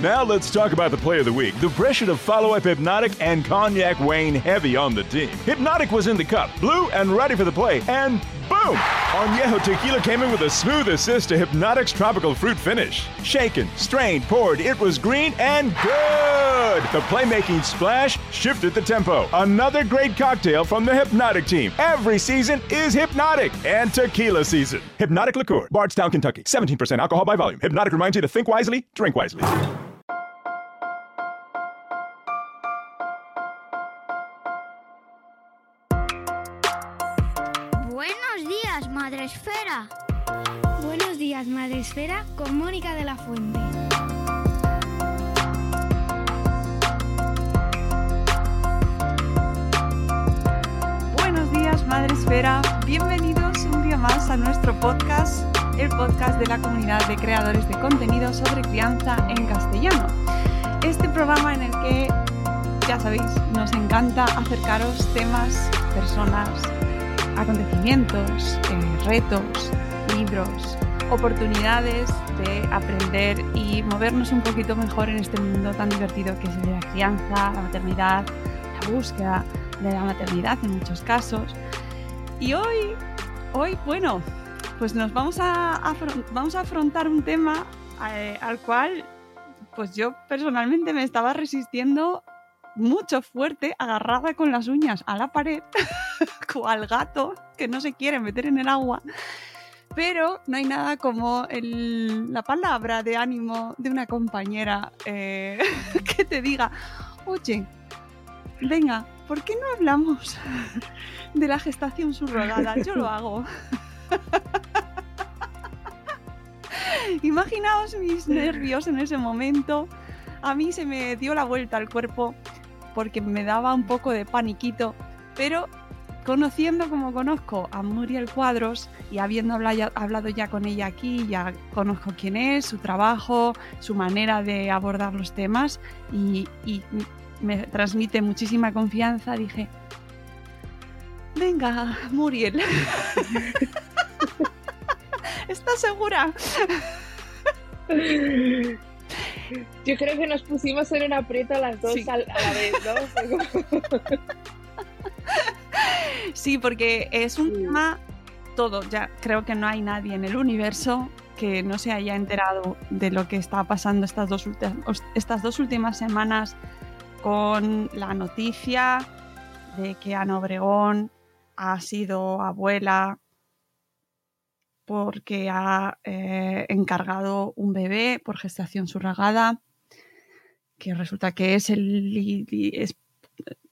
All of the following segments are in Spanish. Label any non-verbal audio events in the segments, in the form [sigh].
Now let's talk about the play of the week. The pressure to follow up Hypnotic and Cognac weighing heavy on the team. Hypnotic was in the cup, blue and ready for the play, and boom! Añejo Tequila came in with a smooth assist to Hypnotic's tropical fruit finish. Shaken, strained, poured, it was green and good! The playmaking splash shifted the tempo. Another great cocktail from the Hypnotic team. Every season is Hypnotic and tequila season. Hypnotic Liqueur, Bardstown, Kentucky. 17% alcohol by volume. Hypnotic reminds you to think wisely, drink wisely. Esfera. Buenos días, Madre Esfera, con Mónica de la Fuente. Buenos días, Madre Esfera. Bienvenidos un día más a nuestro podcast, el podcast de la comunidad de creadores de contenido sobre crianza en castellano. Este programa en el que, ya sabéis, nos encanta acercaros temas, personas, acontecimientos, eh, retos, libros, oportunidades de aprender y movernos un poquito mejor en este mundo tan divertido que es el de la crianza, la maternidad, la búsqueda de la maternidad en muchos casos. Y hoy, hoy, bueno, pues nos vamos a, vamos a afrontar un tema eh, al cual, pues yo personalmente me estaba resistiendo mucho fuerte, agarrada con las uñas a la pared, [laughs] cual gato que no se quiere meter en el agua. Pero no hay nada como el- la palabra de ánimo de una compañera eh, [laughs] que te diga, oye, venga, ¿por qué no hablamos [laughs] de la gestación subrogada? Yo lo hago. Imaginaos mis nervios en ese momento. A mí se me dio la vuelta al cuerpo porque me daba un poco de paniquito, pero conociendo como conozco a Muriel Cuadros y habiendo habla- hablado ya con ella aquí, ya conozco quién es, su trabajo, su manera de abordar los temas y, y me transmite muchísima confianza, dije, venga, Muriel, [laughs] ¿estás segura? [laughs] Yo creo que nos pusimos en un aprieto a las dos Sí. al- a la vez, ¿no? [laughs] Sí, porque es un Sí. tema todo. Ya creo que no hay nadie en el universo que no se haya enterado de lo que está pasando estas dos, estas dos últimas semanas con la noticia de que Ana Obregón ha sido abuela porque ha eh, encargado un bebé por gestación subrogada, que resulta que es el es-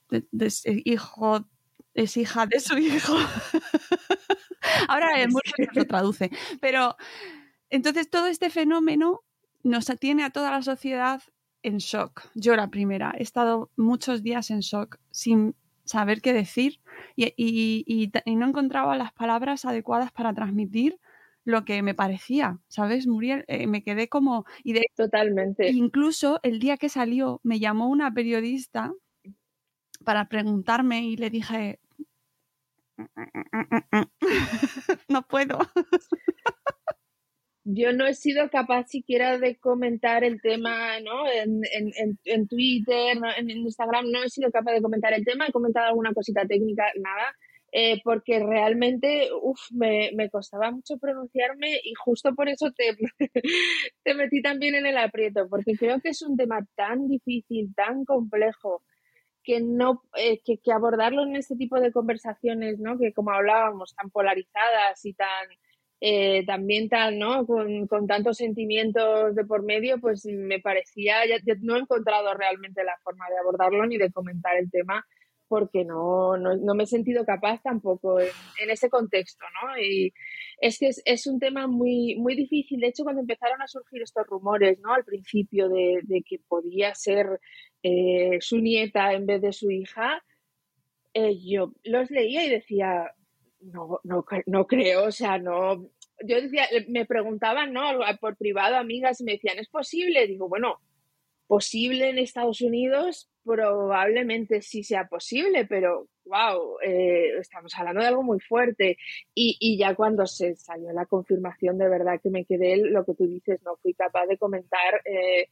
de- es hijo es hija de su hijo. [laughs] Ahora el mundo lo traduce. Pero entonces todo este fenómeno nos tiene a toda la sociedad en shock. Yo la primera, he estado muchos días en shock sin saber qué decir y, y- y y no encontraba las palabras adecuadas para transmitir lo que me parecía, ¿sabes, Muriel? Eh, me quedé como... Y de Totalmente. Incluso el día que salió me llamó una periodista para preguntarme y le dije, [laughs] no puedo. Yo no he sido capaz siquiera de comentar el tema, ¿no? En, en, en, en Twitter, en Instagram, no he sido capaz de comentar el tema. He comentado alguna cosita técnica, nada. Eh, porque realmente uf, me, me costaba mucho pronunciarme y justo por eso te, [laughs] te metí también en el aprieto, porque creo que es un tema tan difícil, tan complejo, que no eh, que, que abordarlo en este tipo de conversaciones, ¿no? Que como hablábamos, tan polarizadas y tan eh, también tan, ¿no? Con, con tantos sentimientos de por medio, pues me parecía, ya, no he encontrado realmente la forma de abordarlo ni de comentar el tema porque no, no, me he sentido capaz tampoco en, ese contexto, ¿no? Y es que es, un tema muy, muy difícil. De hecho, cuando empezaron a surgir estos rumores, ¿no? Al principio de, que podía ser eh, su nieta en vez de su hija, eh, yo los leía y decía, no, no, no creo, o sea, no. Yo decía, me preguntaban, ¿no? Por privado, amigas, y me decían, ¿es posible? Digo, bueno, posible en Estados Unidos, probablemente sí sea posible, pero wow, eh, estamos hablando de algo muy fuerte. Y, ya cuando se salió la confirmación, de verdad que me quedé, lo que tú dices, no fui capaz de comentar eh,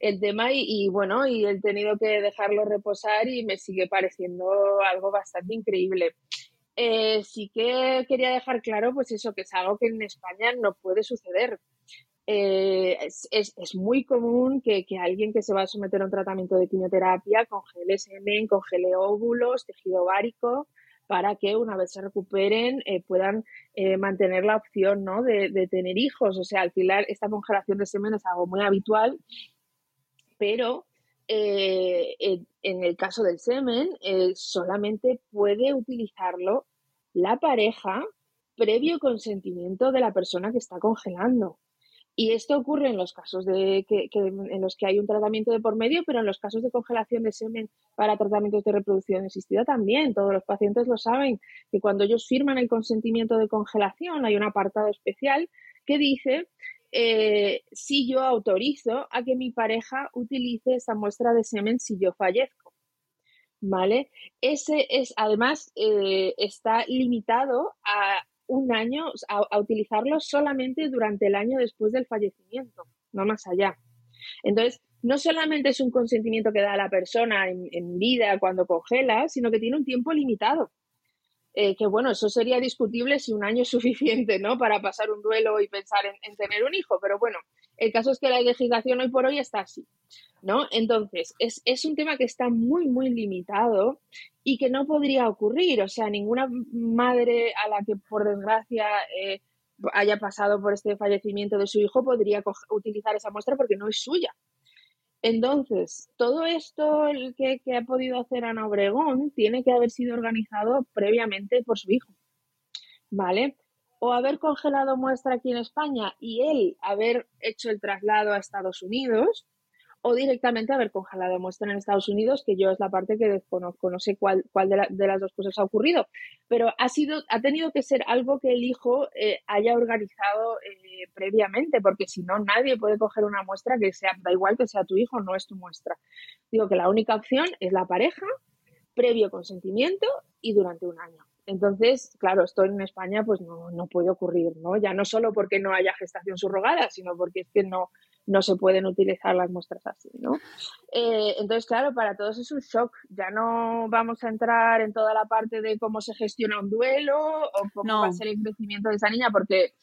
el tema y, bueno, y he tenido que dejarlo reposar y me sigue pareciendo algo bastante increíble. Eh, sí que quería dejar claro, pues eso, que es algo que en España no puede suceder. Eh, es, es, muy común que, que, alguien que se va a someter a un tratamiento de quimioterapia congele semen, congele óvulos, tejido ovárico, para que una vez se recuperen eh, puedan eh, mantener la opción ¿no? de, de, tener hijos. O sea, al final esta congelación de semen es algo muy habitual, pero en el caso del semen solamente puede utilizarlo la pareja previo consentimiento de la persona que está congelando. Y esto ocurre en los casos de que, en los que hay un tratamiento de por medio, pero en los casos de congelación de semen para tratamientos de reproducción asistida también. Todos los pacientes lo saben, que cuando ellos firman el consentimiento de congelación hay un apartado especial que dice eh, si yo autorizo a que mi pareja utilice esa muestra de semen si yo fallezco. ¿Vale? Ese es, además, eh, está limitado a un año, a, utilizarlo solamente durante el año después del fallecimiento, no más allá. Entonces, no solamente es un consentimiento que da la persona en, vida cuando congela, sino que tiene un tiempo limitado. Eh, que bueno, eso sería discutible si un año es [laughs] suficiente, ¿no? Para pasar un duelo y pensar en, en, tener un hijo, pero bueno, el caso es que la legislación hoy por hoy está así, ¿no? Entonces, es, es un tema que está muy, muy limitado y que no podría ocurrir. O sea, ninguna madre a la que por desgracia eh, haya pasado por este fallecimiento de su hijo podría utilizar esa muestra porque no es suya. Entonces, todo esto que, que ha podido hacer Ana Obregón tiene que haber sido organizado previamente por su hijo. ¿Vale? o haber congelado muestra aquí en España y él haber hecho el traslado a Estados Unidos, o directamente haber congelado muestra en Estados Unidos, que yo es la parte que desconozco, no sé cuál, cuál de, las dos cosas ha ocurrido, pero ha, sido, ha tenido que ser algo que el hijo eh, haya organizado eh, previamente, porque si no, nadie puede coger una muestra que sea, da igual que sea tu hijo, no es tu muestra. Digo que la única opción es la pareja, previo consentimiento y durante un año. Entonces, claro, esto en España pues no, no puede ocurrir, ¿no? Ya no solo porque no haya gestación subrogada, sino porque es que no, no se pueden utilizar las muestras así, ¿no? Eh, entonces, claro, para todos es un shock. Ya no vamos a entrar en toda la parte de cómo se gestiona un duelo o cómo va a ser el crecimiento de esa niña, porque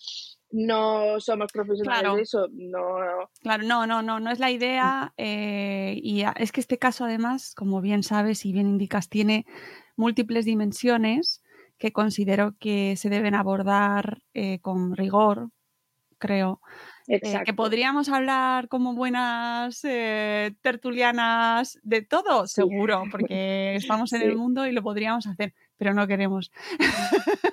no somos profesionales de eso. No, claro, no, no, no, no es la idea. Eh, y es que este caso, además, como bien sabes y bien indicas, tiene múltiples dimensiones que considero que se deben abordar eh, con rigor, creo. Eh, que podríamos hablar como buenas eh, tertulianas de todo, seguro, [laughs] porque estamos en el mundo y lo podríamos hacer pero no queremos. [laughs]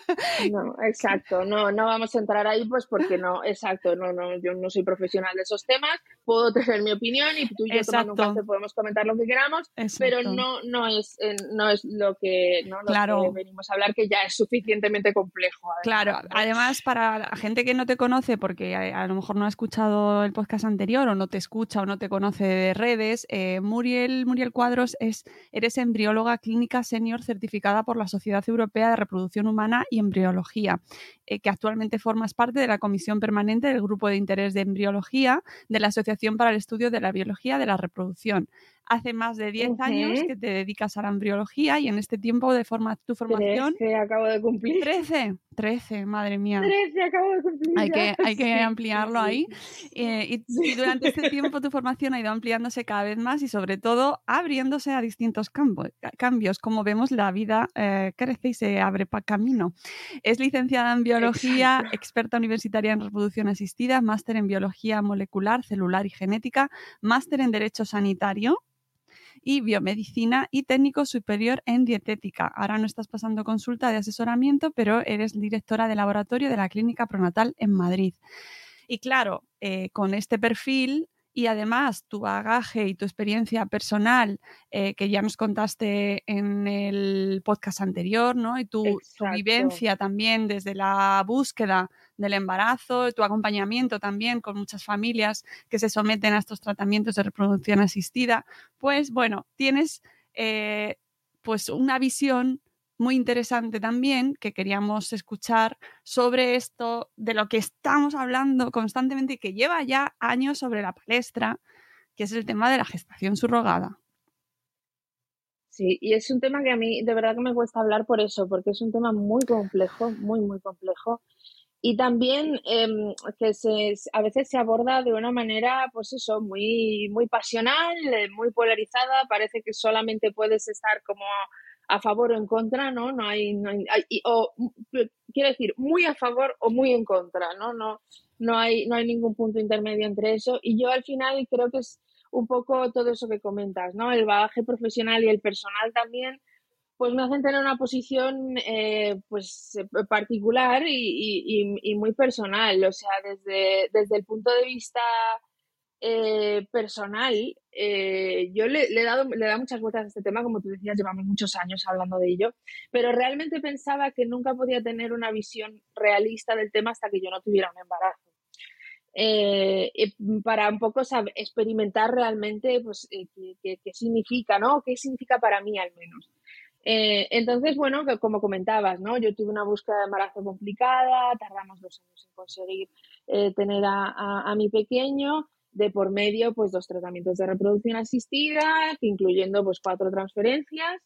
No, exacto, no, no vamos a entrar ahí pues porque no, exacto, no, no, yo no soy profesional de esos temas, puedo tener mi opinión y tú y yo tomando un café podemos comentar lo que queramos, pero no, no es, eh, no es lo que, ¿no? lo que venimos a hablar, que ya es suficientemente complejo. claro, además para la gente que no te conoce, porque a, lo mejor no ha escuchado el podcast anterior o no te escucha o no te conoce de redes, eh, Muriel, Muriel Cuadros es, eres embrióloga clínica senior certificada por la Sociedad Sociedad Europea de Reproducción Humana y Embriología, eh, que actualmente formas parte de la Comisión Permanente del Grupo de Interés de Embriología de la Asociación para el Estudio de la Biología de la Reproducción. Hace más de 10 años que te dedicas a la embriología y en este tiempo de forma, tu formación... 13 acabo de cumplir. 13, 13, madre mía. 13 acabo de cumplir. Hay que, hay que [laughs] ampliarlo ahí. Eh, y, durante este [laughs] tiempo tu formación ha ido ampliándose cada vez más y sobre todo abriéndose a distintos cambios. Como vemos, la vida eh, crece y se abre para camino. Es licenciada en biología, experta universitaria en reproducción asistida, máster en biología molecular, celular y genética, máster en derecho sanitario y biomedicina y técnico superior en dietética. Ahora no estás pasando consulta de asesoramiento, pero eres directora de laboratorio de la Clínica Pronatal en Madrid. Y claro, eh, con este perfil y además tu bagaje y tu experiencia personal eh, que ya nos contaste en el podcast anterior, ¿no? Y tu, vivencia también desde la búsqueda del embarazo, tu acompañamiento también con muchas familias que se someten a estos tratamientos de reproducción asistida, pues bueno, tienes eh, pues una visión muy interesante también que queríamos escuchar sobre esto de lo que estamos hablando constantemente y que lleva ya años sobre la palestra, que es el tema de la gestación subrogada. Sí, y es un tema que a mí de verdad que me cuesta hablar por eso, porque es un tema muy complejo, muy, muy complejo. Y también em, que se, a veces se aborda de una manera, pues eso, muy, muy pasional, eh, muy polarizada. Parece que solamente puedes estar como a favor o en contra, ¿no? No hay, no hay, o quiero decir, muy a favor o muy en contra, ¿no? No, no hay, no hay ningún punto intermedio entre eso. Y yo al final creo que es un poco todo eso que comentas, ¿no? El bagaje profesional y el personal también, pues me hacen tener una posición eh, pues particular y, y, y, muy personal. O sea, desde, desde el punto de vista eh, personal, eh, yo le, he dado, le he muchas vueltas a este tema, como tú decías, llevamos muchos años hablando de ello, pero realmente pensaba que nunca podía tener una visión realista del tema hasta que yo no tuviera un embarazo. Eh, para un poco experimentar realmente pues, qué, significa, ¿no? ¿Qué significa para mí al menos? Entonces, bueno, como comentabas, ¿no? Yo tuve una búsqueda de embarazo complicada, tardamos dos años en conseguir tener a, a mi pequeño, de por medio pues dos tratamientos de reproducción asistida, incluyendo pues cuatro transferencias,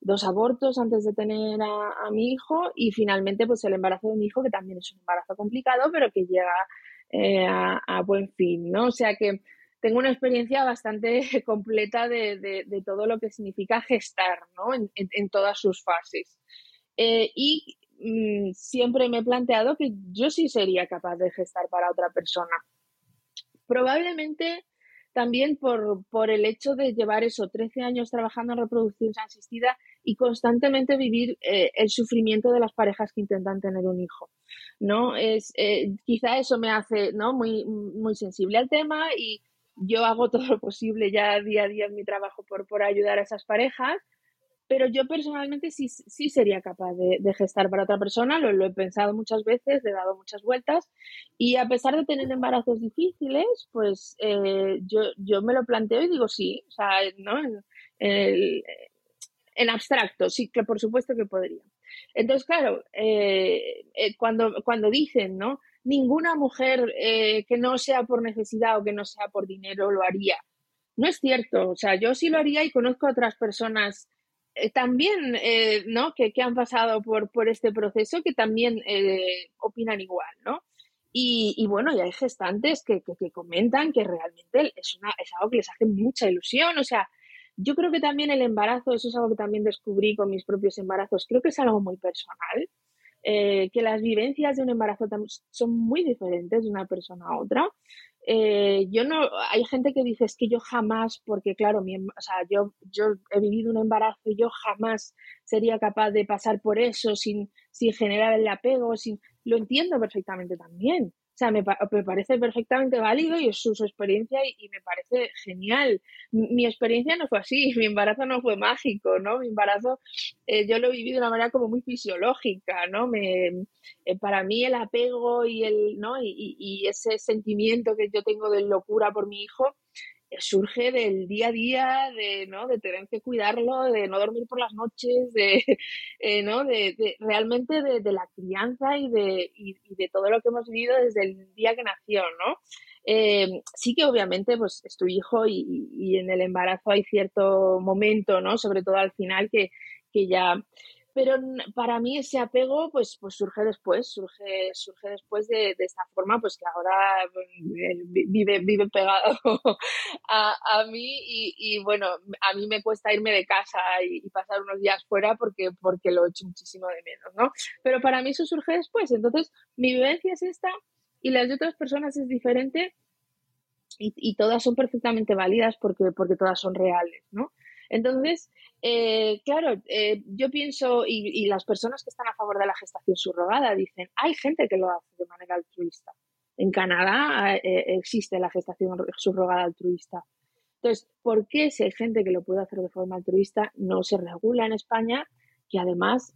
dos abortos antes de tener a, mi hijo y finalmente pues el embarazo de mi hijo, que también es un embarazo complicado, pero que llega eh, a, buen fin, ¿no? O sea que tengo una experiencia bastante [laughs] completa de, todo lo que significa gestar, ¿no? En, todas sus fases. Eh, y mm, siempre me he planteado que yo sí sería capaz de gestar para otra persona Probablemente también por, por, el hecho de llevar eso, 13 años trabajando en reproducción asistida y constantemente vivir eh, el sufrimiento de las parejas que intentan tener un hijo. ¿no? Es, eh, quizá eso me hace ¿no? muy, muy sensible al tema y yo hago todo lo posible ya día a día en mi trabajo por, por ayudar a esas parejas, pero yo personalmente sí, sí sería capaz de, gestar para otra persona, lo, he pensado muchas veces, le he dado muchas vueltas y a pesar de tener embarazos difíciles, pues eh, yo, yo me lo planteo y digo sí, o sea, ¿no? En, en abstracto, sí, que por supuesto que podría. Entonces, claro, eh, eh, cuando, cuando dicen, ¿no? Ninguna mujer que no sea por necesidad o que no sea por dinero lo haría. No es cierto, o sea, yo sí lo haría y conozco a otras personas eh, también, eh, ¿no? Que, que, han pasado por, por este proceso que también eh, opinan igual, ¿no? Y, y, bueno, y hay gestantes que, que, comentan que realmente es, una, es algo que les hace mucha ilusión. O sea, yo creo que también el embarazo, eso es algo que también descubrí con mis propios embarazos, creo que es algo muy personal. que las vivencias de un embarazo son muy diferentes de una persona a otra. Eh, yo no, hay gente que dice es que yo jamás, porque claro, mi, o sea, yo, yo he vivido un embarazo y yo jamás sería capaz de pasar por eso sin, sin generar el apego, sin, lo entiendo perfectamente también. O sea, me, parece perfectamente válido y es su, experiencia y, me parece genial. Mi, experiencia no fue así, [laughs] mi embarazo no fue mágico, ¿no? Mi embarazo eh, yo lo vivido de una manera como muy fisiológica, ¿no? Me, eh, para mí el apego y, el, ¿no? y, y ese sentimiento que yo tengo de locura por mi hijo surge del día a día, de, ¿no? de tener que cuidarlo, de no dormir por las noches, de, [laughs] eh, ¿no? de, realmente de, de, la crianza y de, y, de todo lo que hemos vivido desde el día que nació, ¿no? Eh, sí que obviamente pues es tu hijo y, y, en el embarazo hay cierto momento, ¿no? Sobre todo al final que, que ya pero para mí ese apego pues, pues surge después, surge, surge después de, de esta forma, pues que ahora mm, vive, vive pegado [laughs] a, a mí y, y, bueno, a mí me cuesta irme de casa y, pasar unos días fuera porque, porque lo echo muchísimo de menos, ¿no? Pero para mí eso surge después, entonces mi vivencia es esta y las de otras personas es diferente y, todas son perfectamente válidas porque, porque todas son reales, ¿no? Entonces, eh, claro, eh, yo pienso, y, las personas que están a favor de la gestación subrogada dicen, hay gente que lo hace de manera altruista. En Canadá eh, existe la gestación subrogada altruista. Entonces, ¿por qué si hay gente que lo puede hacer de forma altruista no se regula en España? Que además,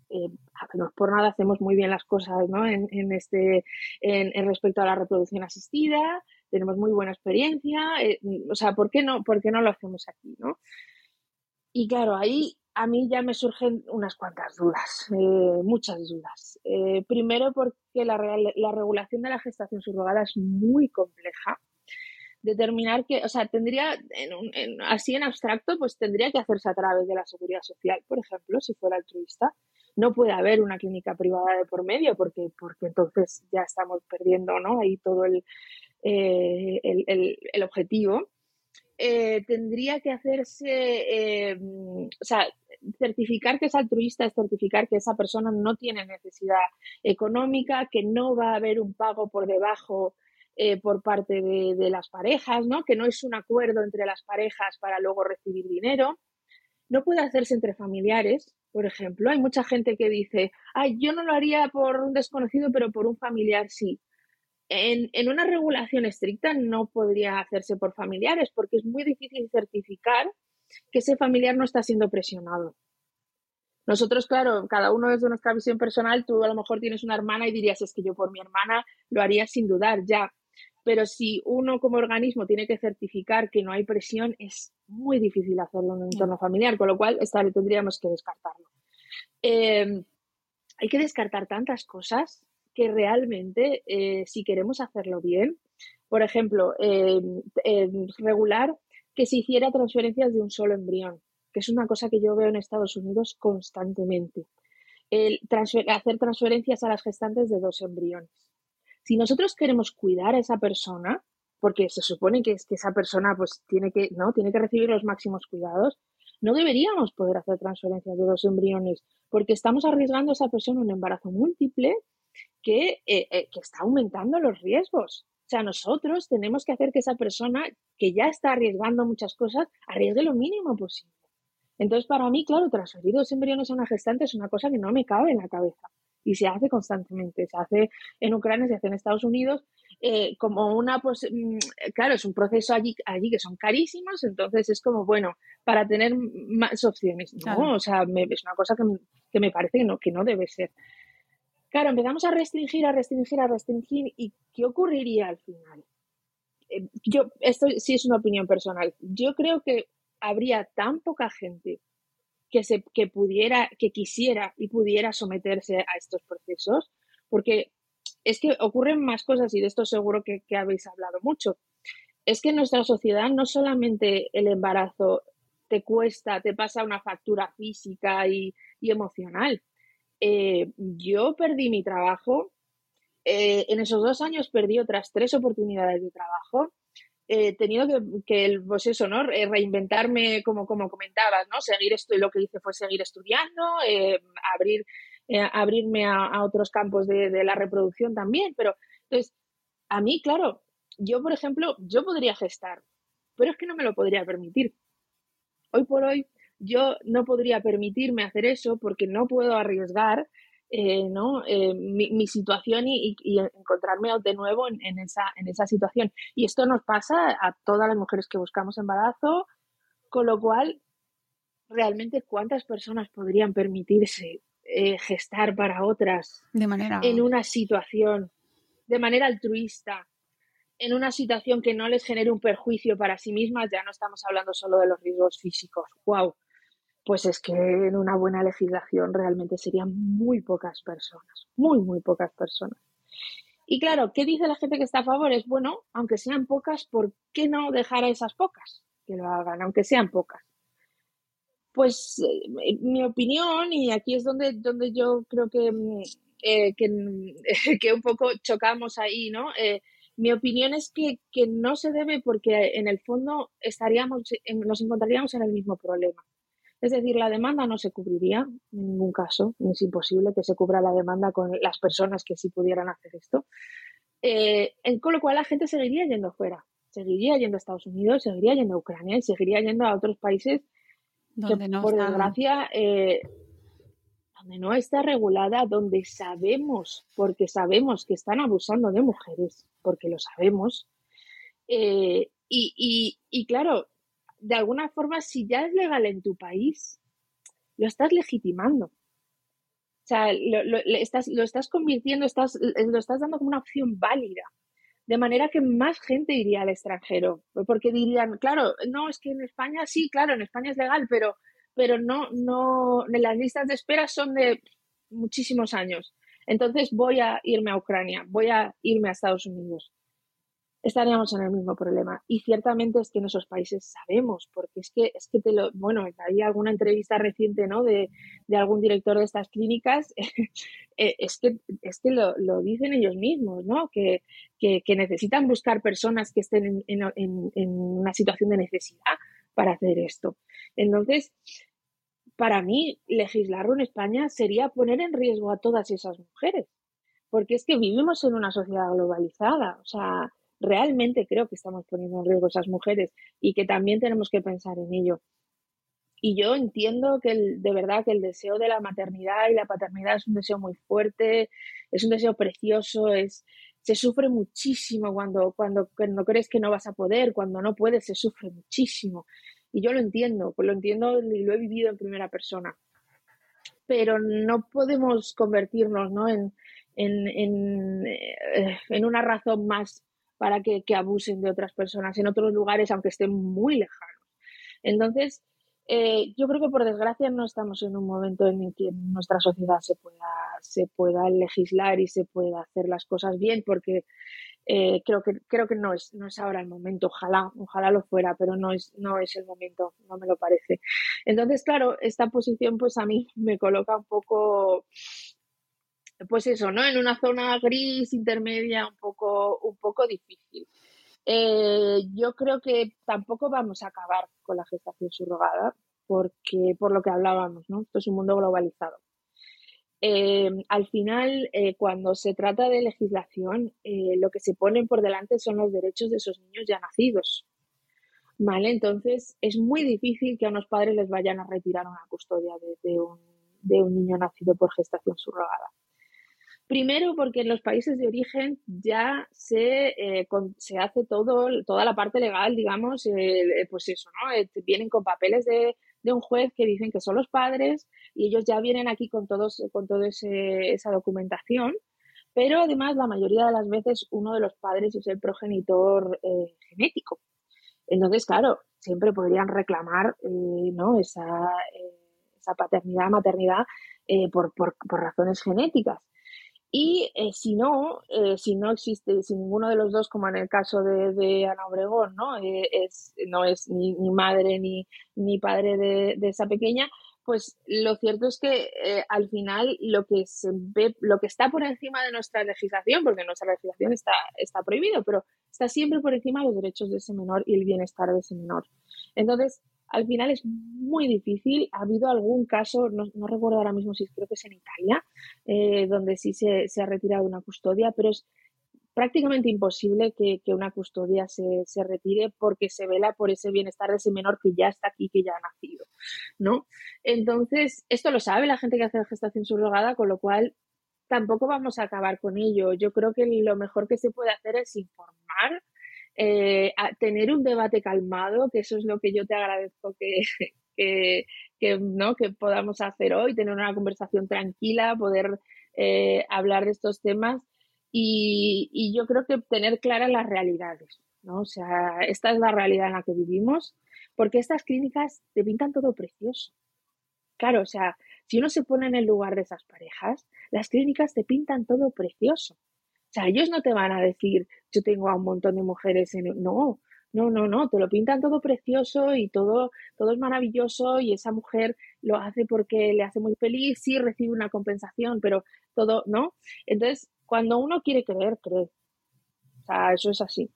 no es por nada, hacemos muy bien las cosas ¿no? en, este, en respecto a la reproducción asistida, tenemos muy buena experiencia, o sea, ¿por qué, no, ¿por qué no lo hacemos aquí? ¿no? Y claro, ahí a mí ya me surgen unas cuantas dudas, eh, muchas dudas. Eh, primero porque la, la, regulación de la gestación subrogada es muy compleja. Determinar que, o sea, tendría, así en abstracto, pues tendría que hacerse a través de la seguridad social, por ejemplo, si fuera altruista. No puede haber una clínica privada de por medio porque, porque entonces ya estamos perdiendo ¿no? ahí todo el, eh, el, objetivo, eh, tendría que hacerse, eh, o sea, certificar que es altruista es certificar que esa persona no tiene necesidad económica, que no va a haber un pago por debajo por parte de, de, las parejas, ¿no? que no es un acuerdo entre las parejas para luego recibir dinero. No puede hacerse entre familiares, por ejemplo. Hay mucha gente que dice, ay, yo no lo haría por un desconocido, pero por un familiar sí. En, una regulación estricta no podría hacerse por familiares porque es muy difícil certificar que ese familiar no está siendo presionado. Nosotros, claro, cada uno desde nuestra visión personal, tú a lo mejor tienes una hermana y dirías, es que yo por mi hermana lo haría sin dudar, ya. Pero si uno como organismo tiene que certificar que no hay presión, es muy difícil hacerlo en un entorno familiar, con lo cual esta, tendríamos que descartarlo. Eh, hay que descartar tantas cosas que realmente, eh, si queremos hacerlo bien, por ejemplo, regular que se hiciera transferencias de un solo embrión, que es una cosa que yo veo en Estados Unidos constantemente. Hacer transferencias a las gestantes de dos embriones. Si nosotros queremos cuidar a esa persona, porque se supone que, que esa persona pues tiene que, ¿no? tiene que recibir los máximos cuidados, no deberíamos poder hacer transferencias de dos embriones, porque estamos arriesgando a esa persona un embarazo múltiple que, eh, eh, que está aumentando los riesgos. O sea, nosotros tenemos que hacer que esa persona que ya está arriesgando muchas cosas arriesgue lo mínimo posible. Entonces, para mí, claro, transferir dos embriones a una gestante es una cosa que no me cabe en la cabeza y se hace constantemente. Se hace en Ucrania, se hace en Estados Unidos, eh, como una, pues, claro, es un proceso allí, allí que son carísimos, entonces es como, bueno, para tener más opciones, ¿no? O sea, es una cosa que, que, me parece que no, que no debe ser. Claro, empezamos a restringir, a restringir, a restringir. ¿Y qué ocurriría al final? Eh, yo, esto sí es una opinión personal. Yo creo que habría tan poca gente que, se, que pudiera, que quisiera y pudiera someterse a estos procesos, porque es que ocurren más cosas y de esto seguro que, habéis hablado mucho. Es que en nuestra sociedad no solamente el embarazo te cuesta, te pasa una factura física y emocional, eh, yo perdí mi trabajo. Eh, en esos dos años perdí otras tres oportunidades de trabajo. He tenido que, el, pues eso, ¿no? Eh, reinventarme, como, como comentabas, ¿no? Seguir esto, lo que hice fue seguir estudiando, abrir, abrirme a, otros campos de, de, la reproducción también. Pero, entonces, a mí, claro, yo, por ejemplo, yo podría gestar, pero es que no me lo podría permitir. Hoy por hoy, yo no podría permitirme hacer eso porque no puedo arriesgar eh, ¿no? Eh, mi, situación y, encontrarme de nuevo en, esa, en esa situación. Y esto nos pasa a todas las mujeres que buscamos embarazo, con lo cual, realmente, ¿cuántas personas podrían permitirse eh, gestar para otras de manera... en una situación de manera altruista? en una situación que no les genere un perjuicio para sí mismas, ya no estamos hablando solo de los riesgos físicos. ¡Wow! Pues es que en una buena legislación realmente serían muy pocas personas, muy, muy pocas personas. Y claro, ¿qué dice la gente que está a favor? Es, bueno, aunque sean pocas, ¿por qué no dejar a esas pocas que lo hagan, aunque sean pocas? Pues eh, mi opinión, y aquí es donde, donde yo creo que, mm, eh, [laughs] que, un poco chocamos ahí, ¿no? Eh, mi opinión es que, que, no se debe porque en el fondo estaríamos, nos encontraríamos en el mismo problema. Es decir, la demanda no se cubriría en ningún caso, es imposible que se cubra la demanda con las personas que sí pudieran hacer esto. Eh, con lo cual la gente seguiría yendo fuera. seguiría yendo a Estados Unidos, seguiría yendo a Ucrania y seguiría yendo a otros países Donde que, no por está- desgracia, eh, donde no está regulada, donde sabemos, porque sabemos que están abusando de mujeres, porque lo sabemos. Eh, y, y- y claro, de alguna forma, si ya es legal en tu país, lo estás legitimando. O sea, lo, lo- estás, lo estás convirtiendo, estás, lo estás dando como una opción válida. De manera que más gente iría al extranjero. Porque dirían, claro, no, es que en España sí, claro, en España es legal, pero, pero no, no, las listas de espera son de muchísimos años. Entonces voy a irme a Ucrania, voy a irme a Estados Unidos. Estaríamos en el mismo problema. Y ciertamente es que en esos países sabemos, porque es que, es que te lo, bueno, hay alguna entrevista reciente, ¿no? De, de algún director de estas clínicas, [laughs] eh, es que, es que lo, lo dicen ellos mismos, ¿no? Que, que, necesitan buscar personas que estén en- en- en una situación de necesidad para hacer esto. Entonces, para mí, legislarlo en España sería poner en riesgo a todas esas mujeres, porque es que vivimos en una sociedad globalizada, o sea, realmente creo que estamos poniendo en riesgo esas mujeres y que también tenemos que pensar en ello. Y yo entiendo que el- de verdad que el deseo de la maternidad y la paternidad es un deseo muy fuerte, es un deseo precioso, es, se sufre muchísimo cuando, cuando, cuando crees que no vas a poder, cuando no puedes, se sufre muchísimo. Y yo lo entiendo, pues lo entiendo y lo he vivido en primera persona. Pero no podemos convertirnos ¿no? en, en, en, eh, en una razón más para que, abusen de otras personas en otros lugares, aunque estén muy lejanos. Entonces, eh, yo creo que por desgracia no estamos en un momento en el que nuestra sociedad se pueda, se pueda legislar y se pueda hacer las cosas bien, porque eh, creo que, creo que no, es, no es ahora el momento. Ojalá, ojalá lo fuera, pero no es, no es el momento, no me lo parece. Entonces, claro, esta posición pues a mí me coloca un poco, pues eso, ¿no? En una zona gris, intermedia, un poco, un poco difícil. Eh, yo creo que tampoco vamos a acabar con la gestación subrogada, porque por lo que hablábamos, ¿no? Esto es un mundo globalizado. Eh, al final, eh, cuando se trata de legislación, lo que se ponen por delante son los derechos de esos niños ya nacidos. ¿Vale? Entonces, es muy difícil que a unos padres les vayan a retirar una custodia de un, de un niño nacido por gestación subrogada. Primero, porque en los países de origen ya se, eh, con- se hace todo, toda la parte legal, digamos, eh, pues eso, ¿no? Eh, vienen con papeles de, de un juez que dicen que son los padres y ellos ya vienen aquí con todos, con toda esa documentación. Pero además, la mayoría de las veces, uno de los padres es el progenitor eh, genético. Entonces, claro, siempre podrían reclamar ¿no? esa, esa paternidad, maternidad por, por, por razones genéticas. Y eh, si no, eh, si no existe, si ninguno de los dos, como en el caso de, de Ana Obregón, ¿no? Eh, es, no es ni, madre ni, ni padre de, de esa pequeña, pues lo cierto es que eh, al final lo que se ve, lo que está por encima de nuestra legislación, porque nuestra legislación está, está prohibido, pero está siempre por encima los derechos de ese menor y el bienestar de ese menor. Entonces, al final es muy difícil. Ha habido algún caso, no, recuerdo ahora mismo si creo que es en Italia, eh, donde sí se, ha retirado una custodia, pero es prácticamente imposible que, una custodia se, se, retire porque se vela por ese bienestar de ese menor que ya está aquí, que ya ha nacido, ¿no? Entonces, esto lo sabe la gente que hace gestación subrogada, con lo cual tampoco vamos a acabar con ello. Yo creo que lo mejor que se puede hacer es informar, eh, tener un debate calmado, que eso es lo que yo te agradezco que, [laughs] que, que, ¿no? que podamos hacer hoy, tener una conversación tranquila, poder eh, hablar de estos temas y, y, yo creo que tener claras las realidades, ¿no? O sea, esta es la realidad en la que vivimos, porque estas clínicas te pintan todo precioso. Claro, o sea, si uno se pone en el lugar de esas parejas, las clínicas te pintan todo precioso. O sea, ellos no te van a decir, yo tengo a un montón de mujeres en... No, no, no, no, te lo pintan todo precioso y todo, todo es maravilloso y esa mujer lo hace porque le hace muy feliz, sí recibe una compensación, pero todo, ¿no? Entonces, cuando uno quiere creer, cree. O sea, eso es así.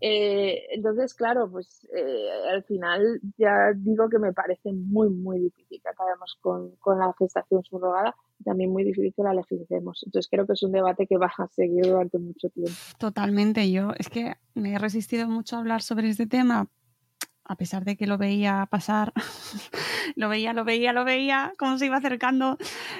Eh, entonces, claro, pues eh, al final ya digo que me parece muy, muy difícil que acabemos con, con la gestación subrogada también muy difícil que la legislemos. Entonces creo que es un debate que va a seguir durante mucho tiempo. Totalmente, yo es que me he resistido mucho a hablar sobre este tema a pesar de que lo veía pasar, [laughs] lo veía, lo veía, lo veía, cómo se iba acercando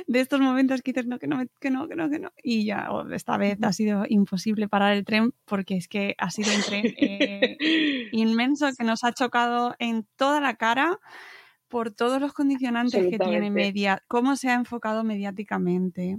de estos momentos que dices, no, que no, que no, que no, que no. Y ya oh, esta vez ha sido imposible parar el tren porque es que ha sido un tren eh, [laughs] inmenso que nos ha chocado en toda la cara por todos los condicionantes que tiene media, cómo se ha enfocado mediáticamente.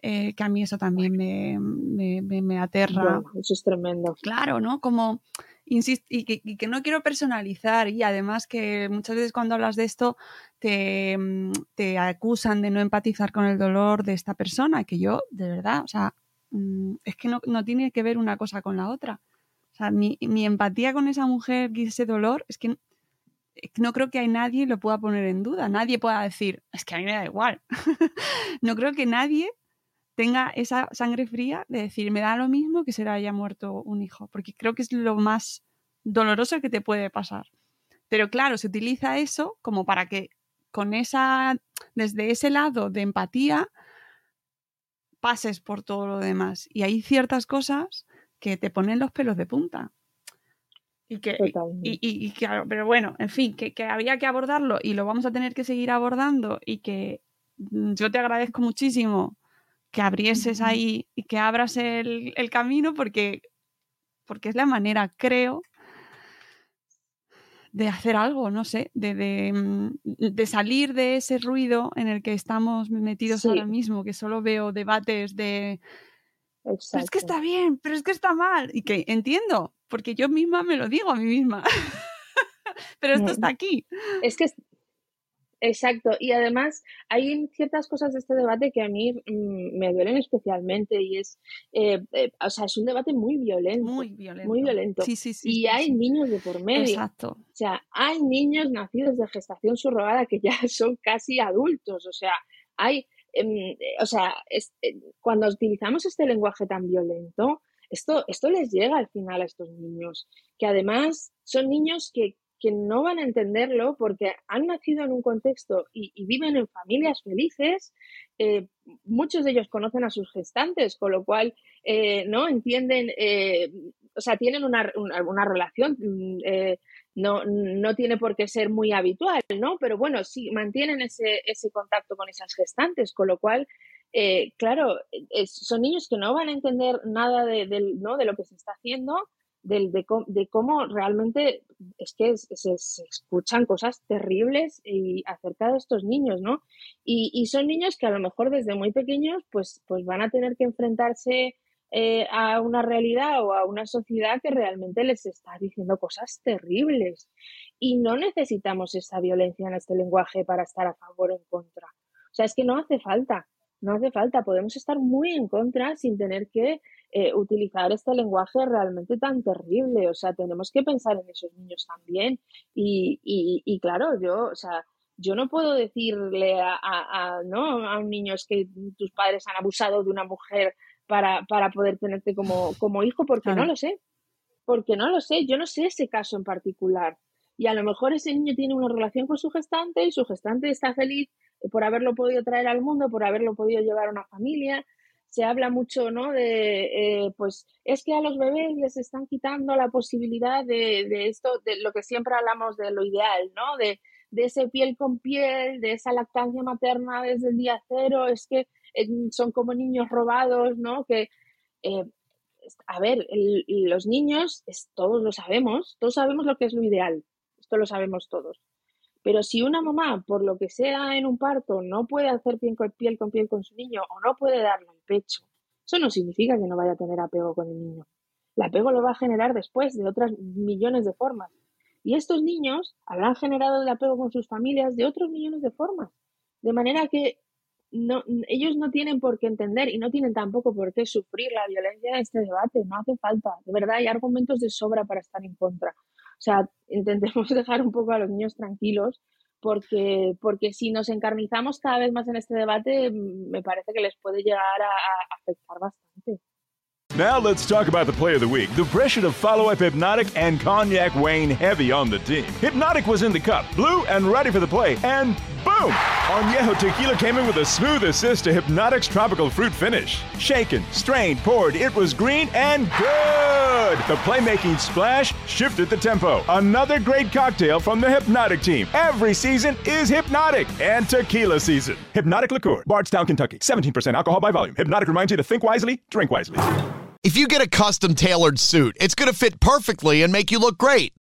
Eh, que a mí eso también me, me, me, aterra. eso es tremendo. Claro, ¿no? Como insisto, y que, no quiero personalizar y además que muchas veces cuando hablas de esto te, mm, te, acusan de no empatizar con el dolor de esta persona, que yo, de verdad, o sea, mm, es que no, no tiene que ver una cosa con la otra. O sea, mi, mi empatía con esa mujer y ese dolor es que no creo que hay nadie lo pueda poner en duda. Nadie pueda decir, es que a mí me da igual. [laughs] no creo que nadie tenga esa sangre fría de decir, me da lo mismo que se le haya muerto un hijo, porque creo que es lo más doloroso que te puede pasar. Pero claro, se utiliza eso como para que con esa, desde ese lado de empatía, pases por todo lo demás. Y hay ciertas cosas que te ponen los pelos de punta. Y que, y, pero bueno, en fin, que, que había que abordarlo y lo vamos a tener que seguir abordando y que mm, yo te agradezco muchísimo que abrieses ahí y que abras el, camino porque, porque es la manera, creo, de hacer algo, no sé, de, mm, salir de ese ruido en el que estamos metidos ahora mismo, que solo veo debates de... Pero es que está bien, pero es que está mal. Y que entiendo, porque yo misma me lo digo a mí misma. [laughs] pero esto está aquí. Es que Exacto, y además hay ciertas cosas de este debate que a mí mm, me duelen especialmente y es, eh, eh, o sea, es un debate muy violento. Muy violento. Muy violento. Sí, sí, sí. Y hay niños de por medio. Exacto. O sea, hay niños nacidos de gestación subrogada que ya [laughs] son casi adultos. O sea, hay, em, o sea, cuando utilizamos este lenguaje tan violento, esto, esto les llega al final a estos niños, que además son niños que, que no van a entenderlo porque han nacido en un contexto y, viven en familias felices. Eh, muchos de ellos conocen a sus gestantes, con lo cual eh, no entienden, eh, o sea, tienen una, una, relación. Mm, no, no tiene por qué ser muy habitual, ¿no? Pero bueno, sí mantienen ese, ese contacto con esas gestantes, con lo cual claro, son niños que no van a entender nada de, ¿no? de lo que se está haciendo de, cómo realmente es que se, escuchan cosas terribles y acerca de estos niños, ¿no? Y, son niños que a lo mejor desde muy pequeños pues, pues van a tener que enfrentarse eh, a una realidad o a una sociedad que realmente les está diciendo cosas terribles. Y no necesitamos esa violencia en este lenguaje para estar a favor o en contra. O sea, es que no hace falta, no hace falta. Podemos estar muy en contra sin tener que eh, utilizar este lenguaje realmente tan terrible. O sea, tenemos que pensar en esos niños también. Y, y, claro, yo, o sea, yo no puedo decirle a, ¿no? a un niño es que tus padres han abusado de una mujer para, para poder tenerte como, como hijo, porque no lo sé. Porque no lo sé. Yo no sé ese caso en particular. Y a lo mejor ese niño tiene una relación con su gestante y su gestante está feliz por haberlo podido traer al mundo, por haberlo podido llevar a una familia se habla mucho, ¿no? De, eh, pues, es que a los bebés les están quitando la posibilidad de, de, esto, de lo que siempre hablamos de lo ideal, ¿no? De, ese piel con piel, de esa lactancia materna desde el día cero, es que eh, son como niños robados, ¿no? Que, eh, a ver, los niños, todos lo sabemos, todos sabemos lo que es lo ideal, esto lo sabemos todos. Pero si una mamá, por lo que sea en un parto, no puede hacer piel con piel, con, su niño o no puede darle el pecho, eso no significa que no vaya a tener apego con el niño. El apego lo va a generar después de otras millones de formas. Y estos niños habrán generado el apego con sus familias de otros millones de formas. De manera que no, ellos no tienen por qué entender y no tienen tampoco por qué sufrir la violencia de este debate. No hace falta. De verdad, hay argumentos de sobra para estar en contra. O sea, intentemos [laughs] dejar un poco a los niños tranquilos porque, porque si nos encarnizamos cada vez más en este debate, mm, me parece que les puede llegar a, afectar bastante. Now let's talk about the play of the week. The pressure to follow up Hypnotic and Cognac weighing heavy on the team. Hypnotic was in the cup, blue and ready for the play, and boom! Añejo Tequila came in with a smooth assist to Hypnotic's tropical fruit finish. Shaken, strained, poured, it was green and good! The playmaking splash shifted the tempo. Another great cocktail from the Hypnotic team. Every season is Hypnotic and tequila season. Hypnotic Liqueur, Bardstown, Kentucky. 17% alcohol by volume. Hypnotic reminds you to think wisely, drink wisely. If you get a custom tailored suit, it's going to fit perfectly and make you look great.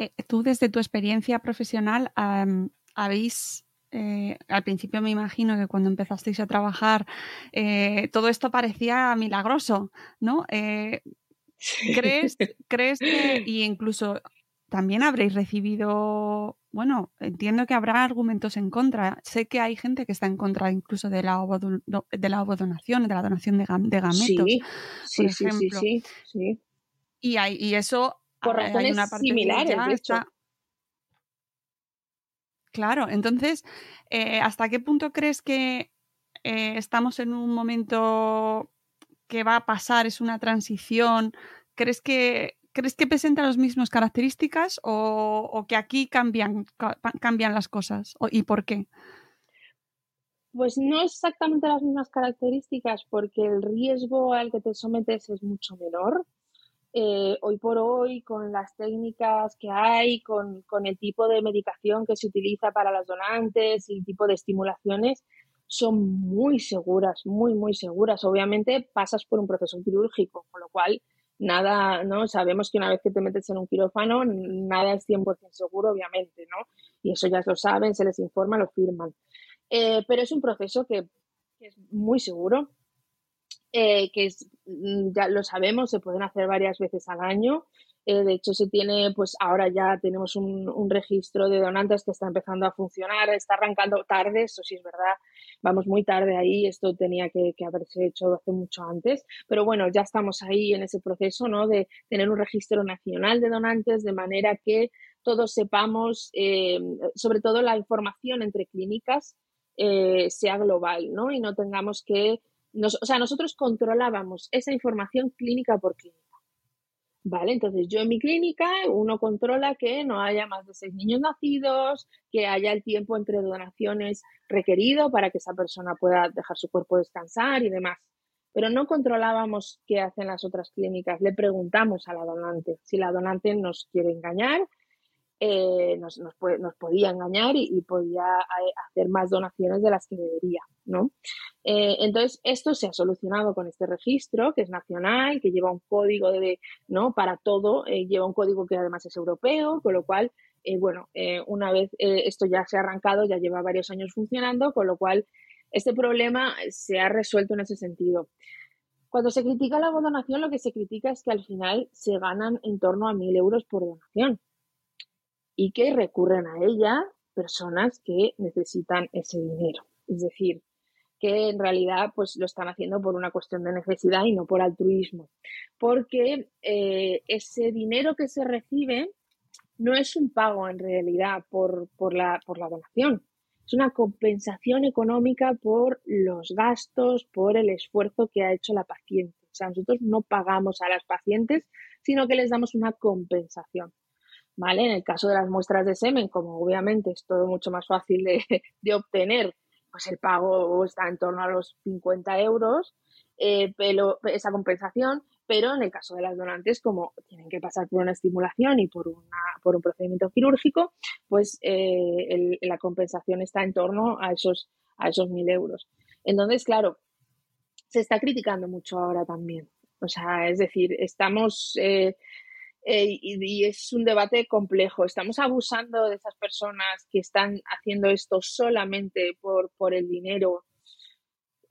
Eh, tú desde tu experiencia profesional um, habéis eh, al principio me imagino que cuando empezasteis a trabajar eh, todo esto parecía milagroso, ¿no? Eh, ¿crees, [laughs] ¿Crees que, y incluso también habréis recibido, bueno, entiendo que habrá argumentos en contra. Sé que hay gente que está en contra incluso de la, de la ovodonación, de la donación de, de gametos. Sí, sí, sí, sí, sí, sí, Y, hay, y eso por razones hay una parte similares, de hecho. Está... Claro, entonces, eh, ¿hasta qué punto crees que eh, estamos en un momento que va a pasar, es una transición? ¿Crees que, ¿crees que presenta las mismas características o, o que aquí cambian, ca cambian las cosas? ¿Y por qué? Pues no exactamente las mismas características, porque el riesgo al que te sometes es mucho menor. Eh, hoy por hoy, con las técnicas que hay, con, con, el tipo de medicación que se utiliza para las donantes y el tipo de estimulaciones, son muy seguras, muy, muy seguras. Obviamente pasas por un proceso quirúrgico, con lo cual nada, ¿no? Sabemos que una vez que te metes en un quirófano, nada es 100% seguro, obviamente, ¿no? Y eso ya lo saben, se les informa, lo firman. Eh, pero es un proceso que es muy seguro, eh, que es, mm, ya lo sabemos, se pueden hacer varias veces al año. Eh, de hecho, se tiene, pues ahora ya tenemos un, un, registro de donantes que está empezando a funcionar, está arrancando tarde, eso sí es verdad, vamos muy tarde ahí, esto tenía que, que, haberse hecho hace mucho antes, pero bueno, ya estamos ahí en ese proceso, ¿no? De tener un registro nacional de donantes, de manera que todos sepamos, eh, sobre todo la información entre clínicas, eh, sea global, ¿no? Y no tengamos que nos, o sea, nosotros controlábamos esa información clínica por clínica. Vale, entonces yo en mi clínica uno controla que no haya más de seis niños nacidos, que haya el tiempo entre donaciones requerido para que esa persona pueda dejar su cuerpo descansar y demás. Pero no controlábamos qué hacen las otras clínicas. Le preguntamos a la donante si la donante nos quiere engañar eh, nos, podía engañar y, podía eh, hacer más donaciones de las que debería, ¿no? Eh, entonces, esto se ha solucionado con este registro, que es nacional, que lleva un código de, ¿no? Para todo, lleva un código que además es europeo, con lo cual, bueno, una vez esto ya se ha arrancado, ya lleva varios años funcionando, con lo cual este problema se ha resuelto en ese sentido. Cuando se critica la donación, lo que se critica es que al final se ganan en torno a mil euros por donación y que recurren a ella personas que necesitan ese dinero. Es decir, que en realidad pues lo están haciendo por una cuestión de necesidad y no por altruismo. Porque eh, ese dinero que se recibe no es un pago en realidad por, por, la, por la donación, es una compensación económica por los gastos, por el esfuerzo que ha hecho la paciente. O sea, nosotros no pagamos a las pacientes, sino que les damos una compensación. ¿Vale? En el caso de las muestras de semen, como obviamente es todo mucho más fácil de, [laughs] de obtener, pues el pago está en torno a los 50 euros, eh, pero esa compensación, pero en el caso de las donantes, como tienen que pasar por una estimulación y por, una, por un procedimiento quirúrgico, pues eh, la compensación está en torno a esos, a esos 1.000 euros. Entonces, claro, se está criticando mucho ahora también. O sea, es decir, estamos... Eh, eh, y, y, es un debate complejo. Estamos abusando de esas personas que están haciendo esto solamente por, por el dinero.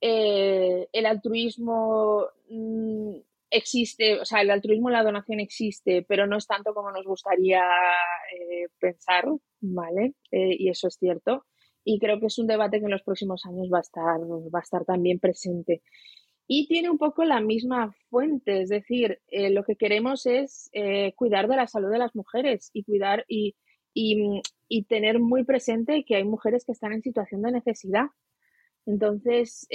Eh, el altruismo, mm, existe, o sea, el altruismo, la donación existe, pero no es tanto como nos gustaría eh, pensar, ¿vale? Eh, y eso es cierto. Y creo que es un debate que en los próximos años va a estar, va a estar también presente. Y tiene un poco la misma fuente, es decir, eh, lo que queremos es cuidar de la salud de las mujeres y cuidar y, y, y, tener muy presente que hay mujeres que están en situación de necesidad. Entonces,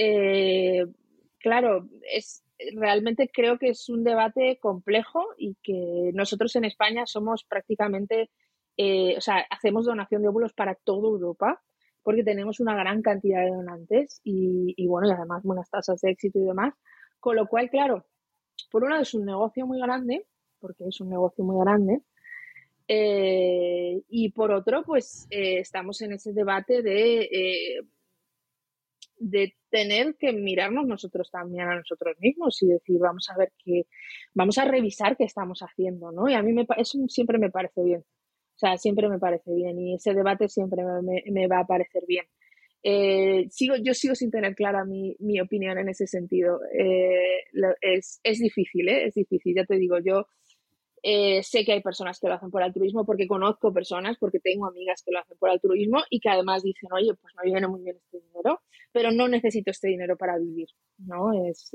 claro, es, realmente creo que es un debate complejo y que nosotros en España somos prácticamente, eh, o sea, hacemos donación de óvulos para toda Europa porque tenemos una gran cantidad de donantes y, bueno, y además buenas tasas de éxito y demás. Con lo cual, claro, por un lado es un negocio muy grande, porque es un negocio muy grande, eh, y por otro, pues eh, estamos en ese debate de de tener que mirarnos nosotros también a nosotros mismos y decir, vamos a ver qué, vamos a revisar qué estamos haciendo, ¿no? Y a mí me, eso siempre me parece bien. O sea, siempre me parece bien y ese debate siempre me, va a parecer bien. Eh, sigo, yo sigo sin tener clara mi, mi opinión en ese sentido. Eh, es, es, difícil, ¿eh? Es difícil, ya te digo, yo eh, sé que hay personas que lo hacen por altruismo porque conozco personas, porque tengo amigas que lo hacen por altruismo y que además dicen, oye, pues me viene muy bien este dinero, pero no necesito este dinero para vivir, ¿no? Es,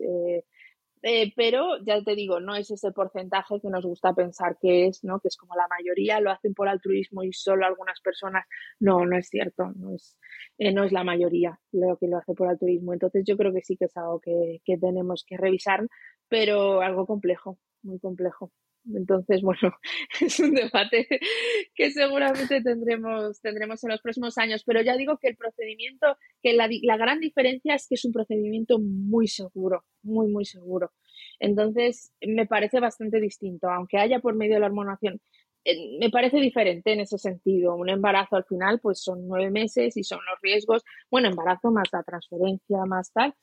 eh, eh, pero ya te digo, no es ese porcentaje que nos gusta pensar que es, ¿no? Que es como la mayoría lo hacen por altruismo y solo algunas personas. No, no es cierto, no es, no es la mayoría lo que lo hace por altruismo. Entonces yo creo que sí que es algo que, que tenemos que revisar, pero algo complejo, muy complejo. Entonces, bueno, [laughs] es un debate que seguramente tendremos, tendremos en los próximos años, pero ya digo que el procedimiento, que la, la gran diferencia es que es un procedimiento muy seguro, muy, muy seguro. Entonces, me parece bastante distinto, aunque haya por medio de la hormonación, eh, me parece diferente en ese sentido. Un embarazo al final, pues son nueve meses y son los riesgos, bueno, embarazo más la transferencia, más tal,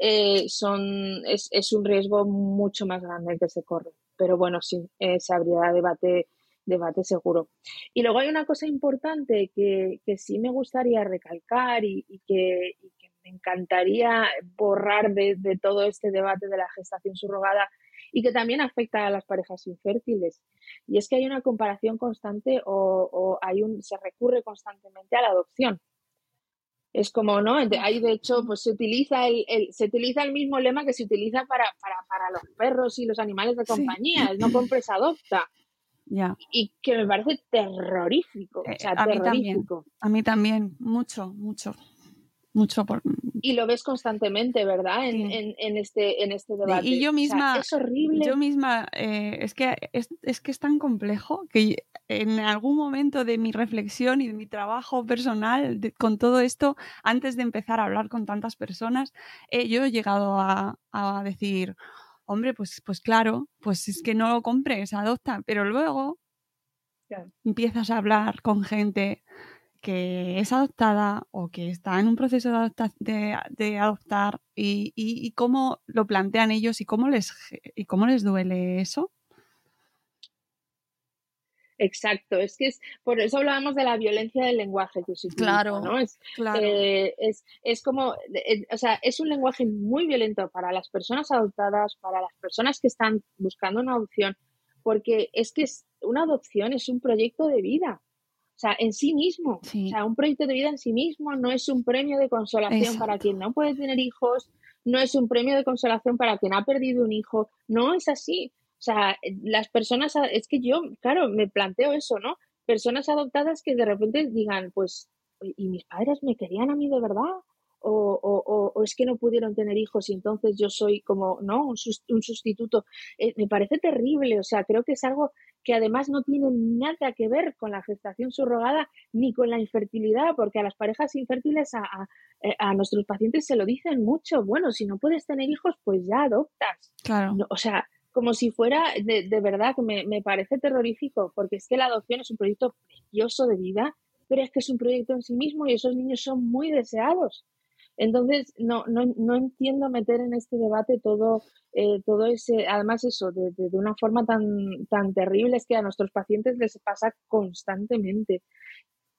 eh, son, es, es, un riesgo mucho más grande que se corre. Pero bueno, sí, eh, se habría debate, debate seguro. Y luego hay una cosa importante que, que sí me gustaría recalcar y, que, me encantaría borrar de, de todo este debate de la gestación subrogada y que también afecta a las parejas infértiles. Y es que hay una comparación constante o, o hay un, se recurre constantemente a la adopción. Es como, ¿no? Ahí de hecho, pues se utiliza el, se utiliza el mismo lema que se utiliza para, para, para los perros y los animales de compañía, no compres, adopta. Ya. Y que me parece terrorífico. o sea, eh, a terrorífico. Mí también, a mí también, mucho, mucho mucho por... Y lo ves constantemente, ¿verdad? En, en, en este, en este debate. Y yo misma... es horrible. Yo misma, eh, es, que es, es, que es tan complejo que en algún momento de mi reflexión y de mi trabajo personal con todo esto, antes de empezar a hablar con tantas personas, eh, yo he llegado a, a decir, hombre, pues, pues claro, pues es que no lo compres, adopta, pero luego empiezas a hablar con gente que es adoptada o que está en un proceso de, de, adoptar y, y, cómo lo plantean ellos y cómo les, y cómo les duele eso. Exacto, es que es por eso hablábamos de la violencia del lenguaje que se utiliza, claro, ¿no? Es, claro. Eh, es, es, como, eh, o sea, es un lenguaje muy violento para las personas adoptadas, para las personas que están buscando una adopción, porque es que es, una adopción es un proyecto de vida. O sea, en sí mismo. O sea, un proyecto de vida en sí mismo no es un premio de consolación para quien no puede tener hijos, no es un premio de consolación para quien ha perdido un hijo. No es así. O sea, las personas, es que yo, claro, me planteo eso, ¿no? Personas adoptadas que de repente digan, pues, ¿y mis padres me querían a mí de verdad? O, o, o, es que no pudieron tener hijos y entonces yo soy como, ¿no? Un, sustituto. Eh, me parece terrible, o sea, creo que es algo que además no tiene nada que ver con la gestación subrogada ni con la infertilidad, porque a las parejas infértiles, a, a, nuestros pacientes se lo dicen mucho, bueno, si no puedes tener hijos, pues ya adoptas. Claro. o sea, como si fuera de, de verdad que me, me, parece terrorífico, porque es que la adopción es un proyecto precioso de vida, pero es que es un proyecto en sí mismo y esos niños son muy deseados. Entonces, no, no, no entiendo meter en este debate todo, eh, todo ese, además eso, de, de, de, una forma tan, tan terrible, es que a nuestros pacientes les pasa constantemente.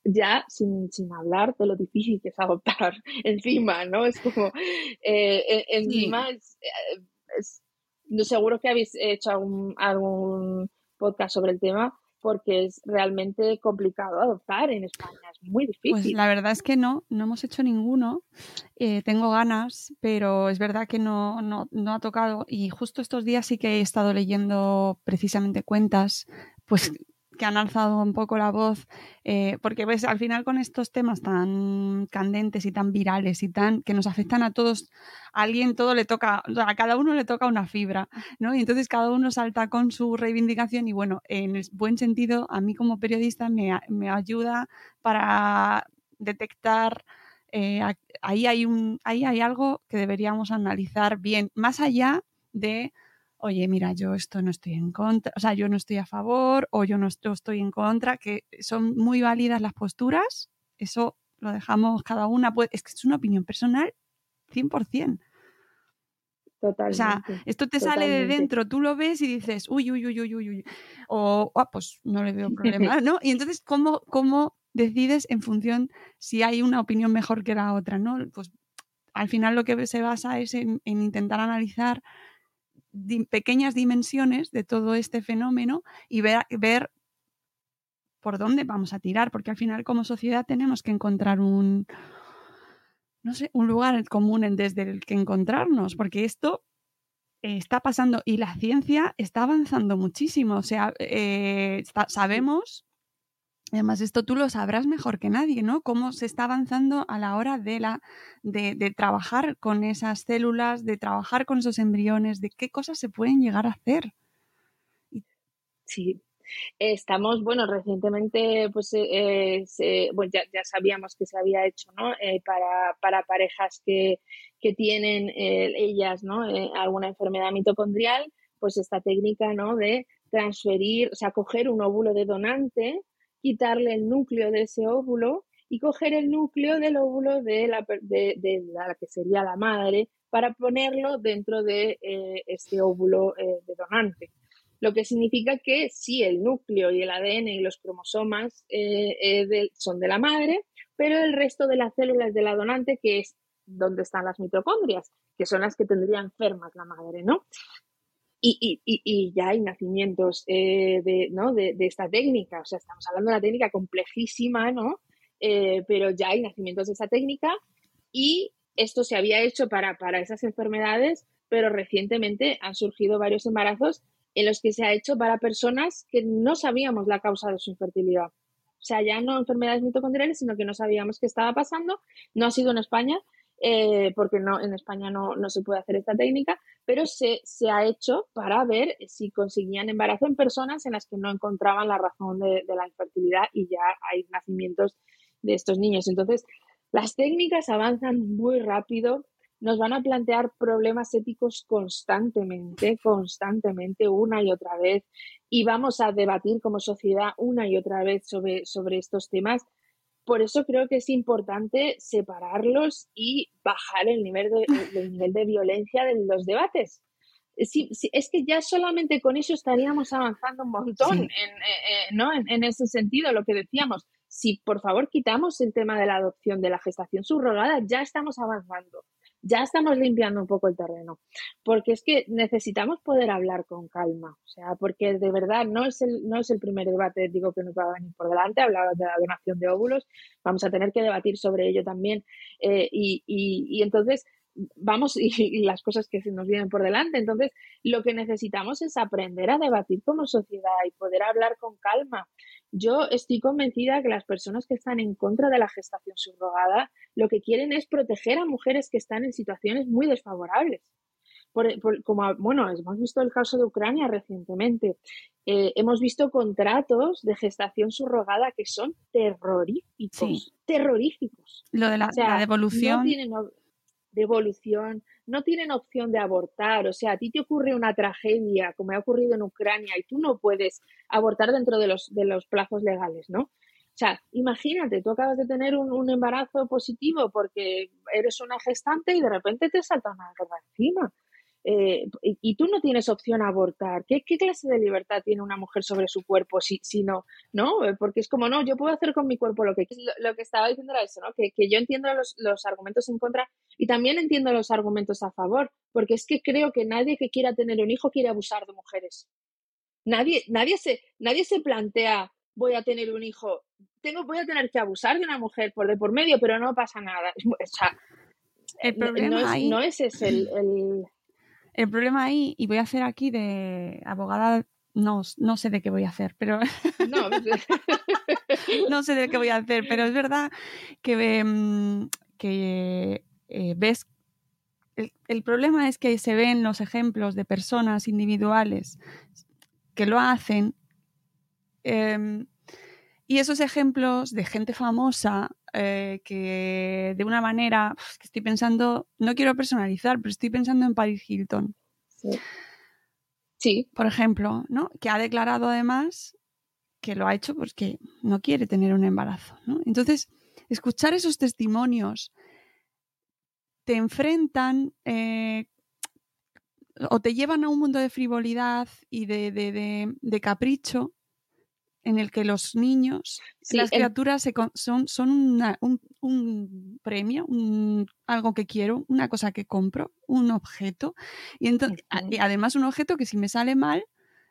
Ya sin, sin hablar de lo difícil que es adoptar [laughs] encima, ¿no? Es como, eh, encima es, es seguro que habéis hecho algún, algún podcast sobre el tema porque es realmente complicado adoptar en España, es muy pues difícil. Pues la verdad es que no, no hemos hecho ninguno. Eh, tengo ganas, pero es verdad que no, no, no ha tocado. Y justo estos días sí que he estado leyendo precisamente cuentas, pues que han alzado un poco la voz, eh, porque ves, al final con estos temas tan candentes y tan virales y tan que nos afectan a todos, a alguien todo le toca, a cada uno le toca una fibra, ¿no? Y entonces cada uno salta con su reivindicación y bueno, en buen sentido, a mí como periodista me, me ayuda para detectar eh, ahí hay un ahí hay algo que deberíamos analizar bien, más allá de oye, mira, yo esto no estoy en contra, o sea, yo no estoy a favor o yo no estoy en contra, que son muy válidas las posturas, eso lo dejamos cada una, pues, es que es una opinión personal 100%. Totalmente, o sea, esto te sale de dentro, tú lo ves y dices, uy, uy, uy, uy, uy, uy. O, ah, pues no le veo [laughs] problema, ¿no? Y entonces, ¿cómo, ¿cómo decides en función si hay una opinión mejor que la otra, ¿no? Pues al final lo que se basa es en intentar analizar pequeñas dimensiones de todo este fenómeno y ver, ver por dónde vamos a tirar, porque al final como sociedad tenemos que encontrar un, no sé, un lugar común desde el que encontrarnos, porque esto está pasando y la ciencia está avanzando muchísimo. O sea, eh, sabemos Además, esto tú lo sabrás mejor que nadie, ¿no? Cómo se está avanzando a la hora de, la, de, de, trabajar con esas células, de trabajar con esos embriones, de qué cosas se pueden llegar a hacer. Sí, estamos, bueno, recientemente, pues, eh, ya, ya, sabíamos que se había hecho, ¿no? Eh, para, para, parejas que, que tienen eh, ellas, ¿no? alguna enfermedad mitocondrial, pues esta técnica, ¿no? De transferir, o sea, coger un óvulo de donante quitarle el núcleo de ese óvulo y coger el núcleo del óvulo de la, de, la que sería la madre para ponerlo dentro de eh, este óvulo eh, de donante. Lo que significa que sí, el núcleo y el ADN y los cromosomas eh, son de la madre, pero el resto de las células de la donante, que es donde están las mitocondrias, que son las que tendría enfermas la madre, ¿no? Y, ya hay nacimientos eh, de, esta técnica. O sea, estamos hablando de una técnica complejísima, ¿no? Eh, pero ya hay nacimientos de esta técnica y esto se había hecho para, para esas enfermedades, pero recientemente han surgido varios embarazos en los que se ha hecho para personas que no sabíamos la causa de su infertilidad. O sea, ya no enfermedades mitocondriales, sino que no sabíamos qué estaba pasando. No ha sido en España, eh, porque no, en España no, no, se puede hacer esta técnica, pero se, se, ha hecho para ver si conseguían embarazo en personas en las que no encontraban la razón de, de la infertilidad y ya hay nacimientos de estos niños. Entonces, las técnicas avanzan muy rápido, nos van a plantear problemas éticos constantemente, constantemente, una y otra vez, y vamos a debatir como sociedad una y otra vez sobre, sobre estos temas por eso creo que es importante separarlos y bajar el nivel de, el nivel de violencia de los debates. Sí, es que ya solamente con eso estaríamos avanzando un montón en, eh, eh, ¿no? En, ese sentido, lo que decíamos. Si por favor quitamos el tema de la adopción, de la gestación subrogada, ya estamos avanzando ya estamos limpiando un poco el terreno, porque es que necesitamos poder hablar con calma, o sea, porque de verdad no es el, no es el primer debate, digo, que nos va a venir por delante, hablabas de la donación de óvulos, vamos a tener que debatir sobre ello también, eh, y, y, y entonces vamos y, las cosas que se nos vienen por delante. Entonces, lo que necesitamos es aprender a debatir como sociedad y poder hablar con calma. Yo estoy convencida que las personas que están en contra de la gestación subrogada lo que quieren es proteger a mujeres que están en situaciones muy desfavorables. como, bueno, hemos visto el caso de Ucrania recientemente. Eh, hemos visto contratos de gestación subrogada que son terroríficos. Terroríficos. Lo de la, devolución de evolución, no tienen opción de abortar. O sea, a ti te ocurre una tragedia, como ha ocurrido en Ucrania, y tú no puedes abortar dentro de los, de los plazos legales, ¿no? O sea, imagínate, tú acabas de tener un, embarazo positivo porque eres una gestante y de repente te salta una guerra encima. Eh, y, tú no tienes opción a abortar. ¿Qué, clase de libertad tiene una mujer sobre su cuerpo si, si no? ¿No? Porque es como, no, yo puedo hacer con mi cuerpo lo que Lo, lo que estaba diciendo era eso, ¿no? Que, que yo entiendo los, los, argumentos en contra, Y también entiendo los argumentos a favor, porque es que creo que nadie que quiera tener un hijo quiere abusar de mujeres. Nadie, nadie, se, nadie se plantea, voy a tener un hijo, tengo, voy a tener que abusar de una mujer por de por medio, pero no pasa nada. [laughs] O sea, el problema no, es, ahí, no ese es el, el... [clears throat] el problema ahí, y voy a hacer aquí de abogada, no, no sé de qué voy a hacer, pero [laughs] No, [laughs] no sé de qué voy a hacer, pero es verdad que, mm, que eh, ves. El, el problema es que se ven los ejemplos de personas individuales que lo hacen em, y esos ejemplos de gente famosa eh, que de una manera, que estoy pensando, no quiero personalizar, pero estoy pensando en Paris Hilton, sí. Sí, por ejemplo, ¿no? que ha declarado además que lo ha hecho porque no quiere tener un embarazo. ¿no? Entonces, escuchar esos testimonios te enfrentan eh, o te llevan a un mundo de frivolidad y de, de- de- de capricho en el que los niños, Sí, las el- criaturas se con- son, son una- un, un premio, un- algo que quiero, una cosa que compro, un objeto. Y, entonces, y además un objeto que si me sale mal,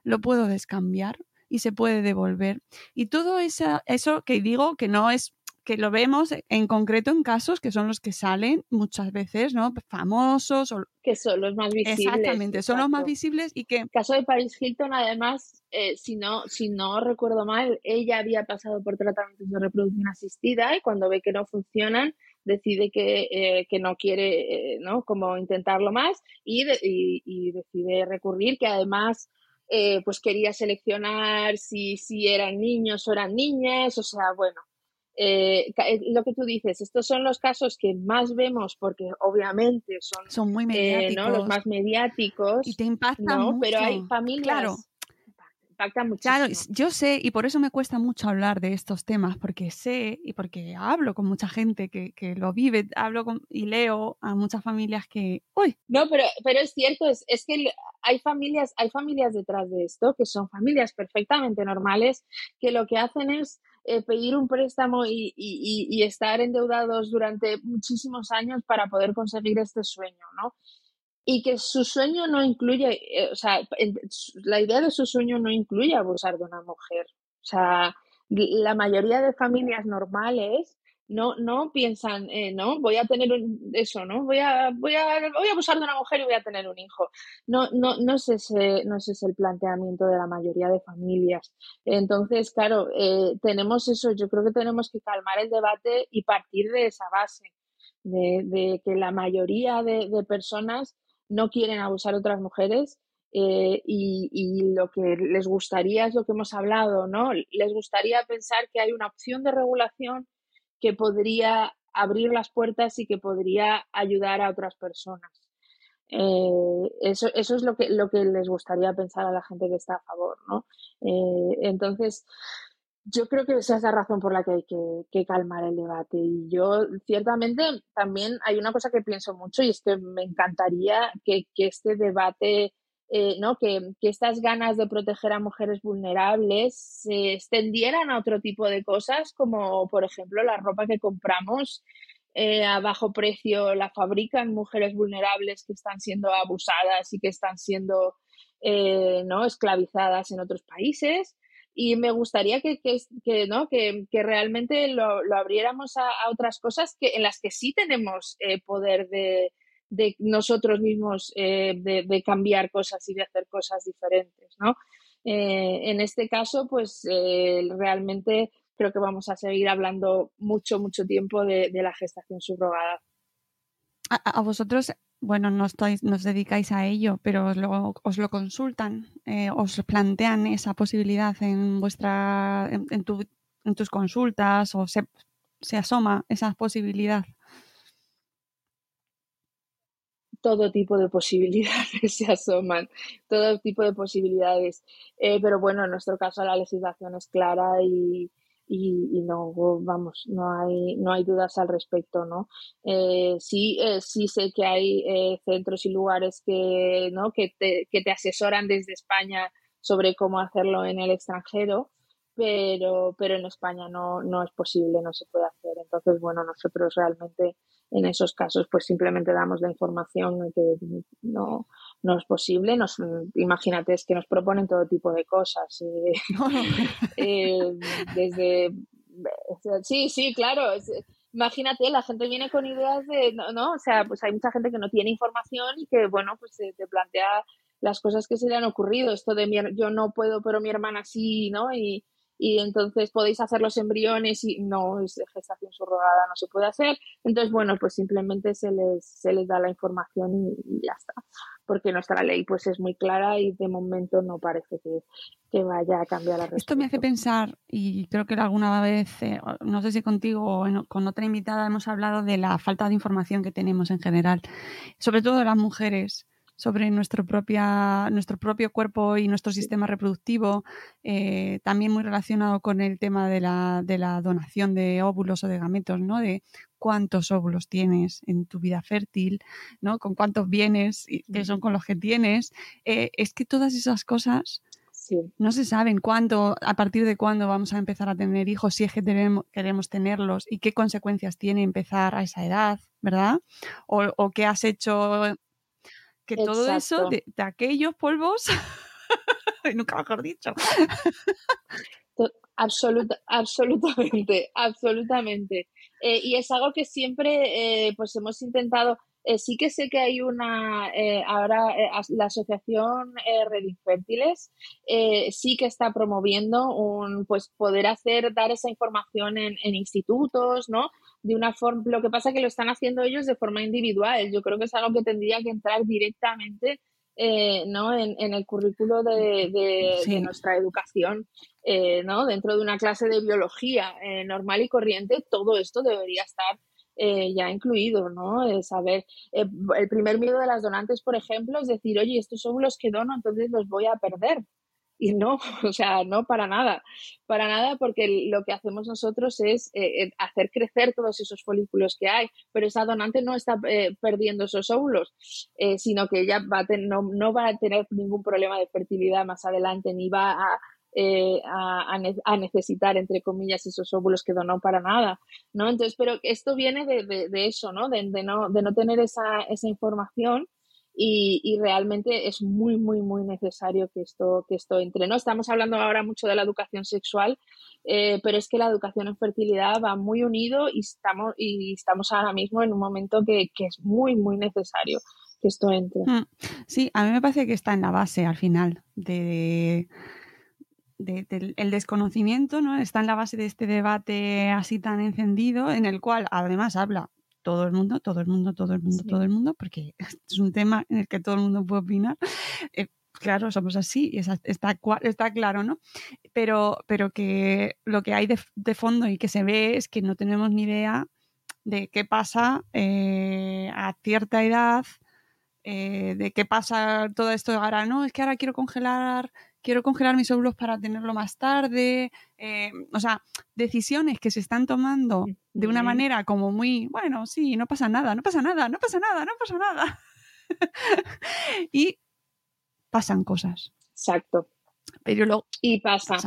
lo puedo descambiar y se puede devolver. Y todo esa, eso que digo que no es que lo vemos en concreto en casos que son los que salen muchas veces, ¿no? Famosos o que son los más visibles. exactamente, son los más visibles y que El caso de Paris Hilton, además, eh, si, no, si no recuerdo mal, ella había pasado por tratamientos de reproducción asistida y cuando ve que no funcionan, decide que, eh, que no quiere, eh, ¿no? Como intentarlo más y, de- y, y decide recurrir, que además, eh, pues quería seleccionar si, si eran niños o eran niñas, o sea, bueno. Eh, eh, lo que tú dices, estos son los casos que más vemos porque obviamente son son muy eh, mediáticos ¿no? los más mediáticos. y te impactan No, mucho. pero hay familias. Claro. Impacta muchísimo. Claro, yo sé, y por eso me cuesta mucho hablar de estos temas, porque sé y porque hablo con mucha gente que, que lo vive, hablo con, y leo a muchas familias que, uy, No, pero, pero es cierto, es, es que hay familias, hay familias detrás de esto que son familias perfectamente normales que lo que hacen es eh, pedir un préstamo y, y- y- estar endeudados durante muchísimos años para poder conseguir este sueño, ¿no? Y que su sueño no incluye, eh, o sea, la idea de su sueño no incluye abusar de una mujer. O sea, la mayoría de familias normales no, no piensan, eh, no, voy a tener un- eso, ¿no? Voy a, voy a, voy a abusar de una mujer y voy a tener un hijo. No, no, no es ese, no es ese el planteamiento de la mayoría de familias. Entonces, claro, eh, tenemos eso, yo creo que tenemos que calmar el debate y partir de esa base, de, de que la mayoría de, de personas no quieren abusar de otras mujeres eh, y, y lo que les gustaría es lo que hemos hablado, ¿no? Les gustaría pensar que hay una opción de regulación que podría abrir las puertas y que podría ayudar a otras personas. Eh, eso, eso es lo que, lo que les gustaría pensar a la gente que está a favor, ¿no? Eh, entonces, yo creo que esa es la razón por la que hay que, que calmar el debate. Y yo, ciertamente, también hay una cosa que pienso mucho y es que me encantaría que, que este debate, eh, ¿no? Que, que estas ganas de proteger a mujeres vulnerables se extendieran a otro tipo de cosas, como por ejemplo la ropa que compramos eh, a bajo precio la fabrican mujeres vulnerables que están siendo abusadas y que están siendo eh, ¿no? esclavizadas en otros países. Y me gustaría que, que, que ¿no? que, que realmente lo, lo abriéramos a, a, otras cosas que, en las que sí tenemos poder de, de, nosotros mismos eh, de, cambiar cosas y de hacer cosas diferentes. ¿no? Eh, en este caso, pues eh, realmente creo que vamos a seguir hablando mucho, mucho tiempo de, la gestación subrogada. A, a, vosotros, bueno, no, estáis, no os dedicáis a ello, pero os lo, os lo consultan, eh, os plantean esa posibilidad en vuestra, en, tu, en tus consultas o se asoma esa posibilidad. Todo tipo de posibilidades [laughs] se asoman, todo tipo de posibilidades. Eh, pero bueno, en nuestro caso la legislación es clara y, y, no vamos no hay no hay dudas al respecto no eh, sí eh, sí sé que hay centros y lugares que no que te, que te asesoran desde España sobre cómo hacerlo en el extranjero pero, pero en España no, no es posible, no se puede hacer. Entonces, bueno, nosotros realmente en esos casos pues simplemente damos la información que no, no es posible. Nos, imagínate, es que nos proponen todo tipo de cosas. Eh, [laughs] [laughs] eh, desde... Sí, sí, claro. imagínate, la gente viene con ideas de, no, o sea, pues hay mucha gente que no tiene información y que, bueno, pues te plantea las cosas que se le han ocurrido, esto de mi, yo no puedo, pero mi hermana sí, ¿no? Y, y entonces podéis hacer los embriones y no, es gestación subrogada, no se puede hacer. Entonces, bueno, pues simplemente se les, se les da la información y, ya está. Porque nuestra ley pues es muy clara y de momento no parece que, que vaya a cambiar la Esto me hace pensar, y creo que alguna vez, eh, no sé si contigo o con otra invitada hemos hablado de la falta de información que tenemos en general, sobre todo de las mujeres sobre nuestro, propia, nuestro propio cuerpo y nuestro sistema reproductivo, eh, también muy relacionado con el tema de la, de la, donación de óvulos o de gametos, ¿no? De cuántos óvulos tienes en tu vida fértil, ¿no? Con cuántos bienes que son con los que tienes. Eh, es que todas esas cosas no se saben cuándo, a partir de cuándo vamos a empezar a tener hijos, si es que tenemos, queremos tenerlos y qué consecuencias tiene empezar a esa edad, ¿verdad? O, o qué has hecho que todo eso de, aquellos polvos, [laughs] nunca mejor dicho. Absoluta, absolutamente, absolutamente. Eh, y es algo que siempre eh, pues hemos intentado. Eh, sí que sé que hay una, ahora la Asociación Red Infértiles sí que está promoviendo un, pues poder hacer, dar esa información en, en institutos, ¿no? De una forma, lo que pasa es que lo están haciendo ellos de forma individual. Yo creo que es algo que tendría que entrar directamente eh, ¿no? En, el currículo de, de, nuestra educación, eh, ¿no? Dentro de una clase de biología eh, normal y corriente, todo esto debería estar ya incluido, ¿no? saber, el primer miedo de las donantes, por ejemplo, es decir, oye, estos son los que dono, entonces los voy a perder. Y no, [laughs] o sea, no para nada, para nada, porque lo que hacemos nosotros es eh, eh, hacer crecer todos esos folículos que hay, pero esa donante no está eh, perdiendo esos óvulos, sino que ella va no, no, va a tener ningún problema de fertilidad más adelante, ni va a, a, necesitar, entre comillas, esos óvulos que donó para nada, ¿no? Entonces, pero esto viene de, de, eso, ¿no? De, no, de no tener esa, esa información y, realmente es muy, muy, muy necesario que esto, que esto entre. ¿no? Estamos hablando ahora mucho de la educación sexual, eh, pero es que la educación en fertilidad va muy unido y estamos, y estamos ahora mismo en un momento que, que es muy, muy necesario que esto entre. Mm. Sí, a mí me parece que está en la base al final de, del el desconocimiento, ¿no? Está en la base de este debate así tan encendido, en el cual además habla todo el mundo, todo el mundo, todo el mundo, todo el mundo, porque [laughs] es un tema en el que todo el mundo puede opinar. Eh, claro, somos así, y está, está claro, ¿no? Pero, pero que lo que hay de, fondo y que se ve es que no tenemos ni idea de qué pasa eh, a cierta edad, eh, de qué pasa todo esto ahora, no, es que ahora quiero congelar quiero congelar mis óvulos para tenerlo más tarde. Eh, o sea, decisiones que se están tomando de una manera como muy, bueno, sí, no pasa nada, no pasa nada, no pasa nada, no pasa nada. [laughs] y pasan cosas. Exacto. Pero lo y pasa.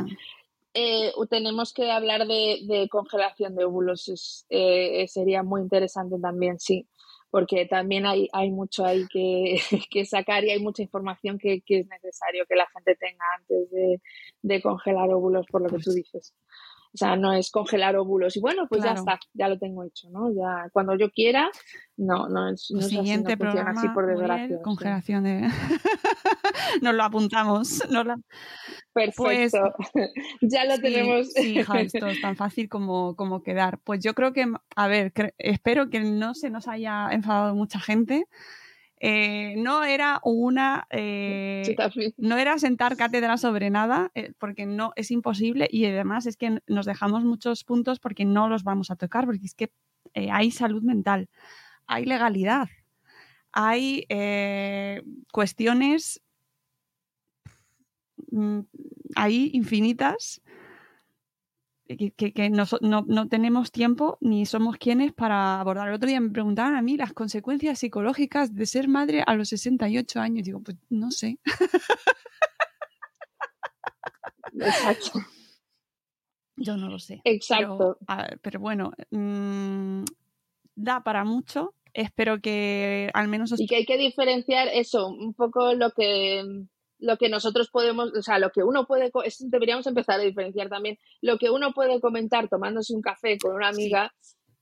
Eh, tenemos que hablar de, congelación de óvulos, eh, sería muy interesante también, sí porque también hay, hay mucho ahí que, [laughs] que, sacar y hay mucha información que, que, es necesario que la gente tenga antes de, de congelar óvulos, por lo que tú pues dices. O sea, no es congelar óvulos y bueno, pues ya está, ya lo tengo hecho, ¿no? Ya cuando yo quiera, no, no es, no Siguiente así, no programa, así por desgracia. Congelación de... [laughs] nos lo apuntamos. Perfecto. Pues, [laughs] ya lo tenemos. sí, hija, esto es tan fácil como, como quedar. Pues yo creo que, a ver, espero que no se nos haya enfadado mucha gente. Eh, no era una eh, no era sentar cátedra sobre nada eh, porque no es imposible y además es que nos dejamos muchos puntos porque no los vamos a tocar porque es que hay salud mental hay legalidad hay cuestiones mm, hay infinitas que, no, tenemos tiempo ni somos quienes para abordar. El otro día me preguntaban a mí las consecuencias psicológicas de ser madre a los 68 años. Digo, pues no sé. Exacto. Yo no lo sé. Exacto. Pero, pero bueno, mmm, da para mucho. Espero que al menos... Os... Y que hay que diferenciar eso, un poco lo que lo que nosotros podemos, o sea, lo que uno puede, deberíamos empezar a diferenciar también, lo que uno puede comentar tomándose un café con una amiga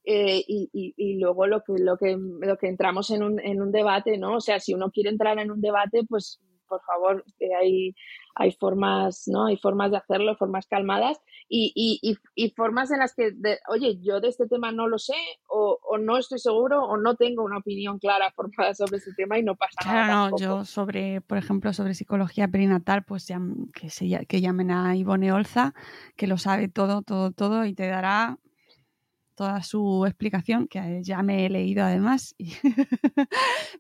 eh, y, y, y, luego lo que, lo que, lo que entramos en un, en un debate, ¿no? O sea, si uno quiere entrar en un debate, pues por favor, eh, hay, hay formas, ¿no? Hay formas de hacerlo, formas calmadas y, y, y formas en las que, de, oye, yo de este tema no lo sé o, o, no estoy seguro o no tengo una opinión clara [laughs] formada sobre este tema y no pasa claro, nada. Claro, no, yo sobre, por ejemplo, sobre psicología perinatal, pues ya, que, se, que llamen a Ivone Olza, que lo sabe todo, todo, todo y te dará toda su explicación, que ya me he leído además. [laughs]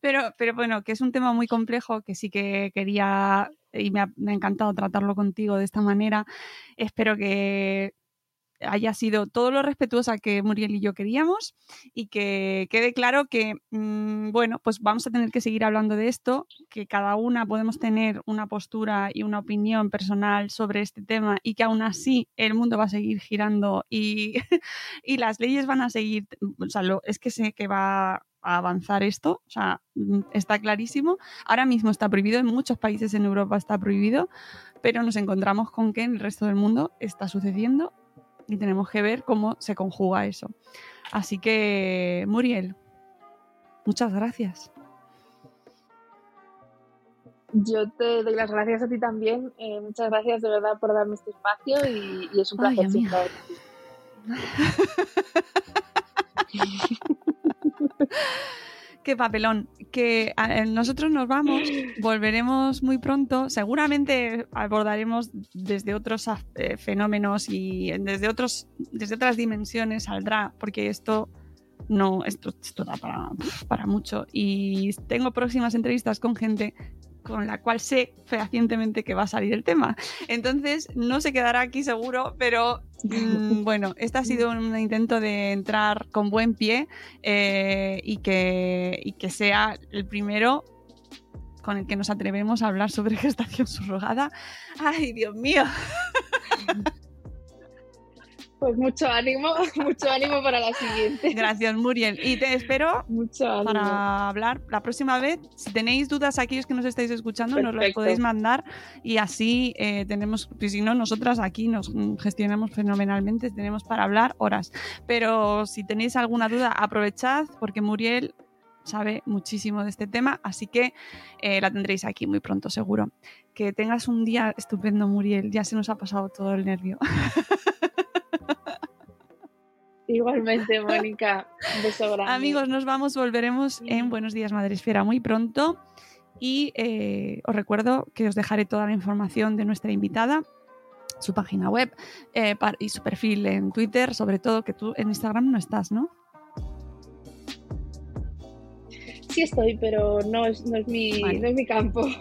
pero, pero bueno, que es un tema muy complejo que sí que quería y me ha, encantado tratarlo contigo de esta manera. Espero que haya sido todo lo respetuosa que Muriel y yo queríamos y que quede claro que, mmm, bueno, pues vamos a tener que seguir hablando de esto, que cada una podemos tener una postura y una opinión personal sobre este tema y que aún así el mundo va a seguir girando y, [laughs] y las leyes van a seguir, o sea, lo, es que sé que va a avanzar esto, o sea, está clarísimo. Ahora mismo está prohibido, en muchos países en Europa está prohibido, pero nos encontramos con que en el resto del mundo está sucediendo y tenemos que ver cómo se conjuga eso. Así que, Muriel, muchas gracias. Yo te doy las gracias a ti también. Eh, muchas gracias de verdad por darme este espacio y, y es un placer. [laughs] Qué papelón. Que eh, nosotros nos vamos, volveremos muy pronto. Seguramente abordaremos desde otros eh, fenómenos y desde otros, desde otras dimensiones saldrá, porque esto no, esto, esto da para, para mucho. Y tengo próximas entrevistas con gente con la cual sé fehacientemente que va a salir el tema. Entonces, no se quedará aquí seguro, pero mmm, [laughs] bueno, este ha sido un intento de entrar con buen pie eh, y, que, y que sea el primero con el que nos atrevemos a hablar sobre [laughs] gestación subrogada. ¡Ay, Dios mío! [laughs] Pues mucho ánimo, [laughs] mucho ánimo para la siguiente. Gracias, Muriel. Y te espero mucho para hablar la próxima vez. Si tenéis dudas, aquellos que nos estáis escuchando, Perfecto. nos las podéis mandar y así eh, tenemos, pues si no, nosotras aquí nos gestionamos fenomenalmente, tenemos para hablar horas. Pero si tenéis alguna duda, aprovechad porque Muriel sabe muchísimo de este tema, así que eh, la tendréis aquí muy pronto, seguro. Que tengas un día estupendo, Muriel. Ya se nos ha pasado todo el nervio. [laughs] Igualmente, [laughs] Mónica. Un beso grande. Amigos, nos vamos, volveremos en Buenos Días Madresfera muy pronto. Y eh, os recuerdo que os dejaré toda la información de nuestra invitada, su página web eh, y su perfil en Twitter, sobre todo que tú en Instagram no estás, ¿no? Sí estoy, pero no es, no es, mi, vale. no es mi campo. [laughs]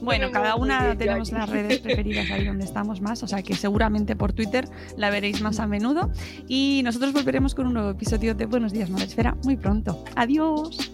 Bueno, no cada una tenemos las redes preferidas ahí donde estamos más, o sea que seguramente por Twitter la veréis más a menudo. Y nosotros volveremos con un nuevo episodio de Buenos Días, Madresfera muy pronto. Adiós.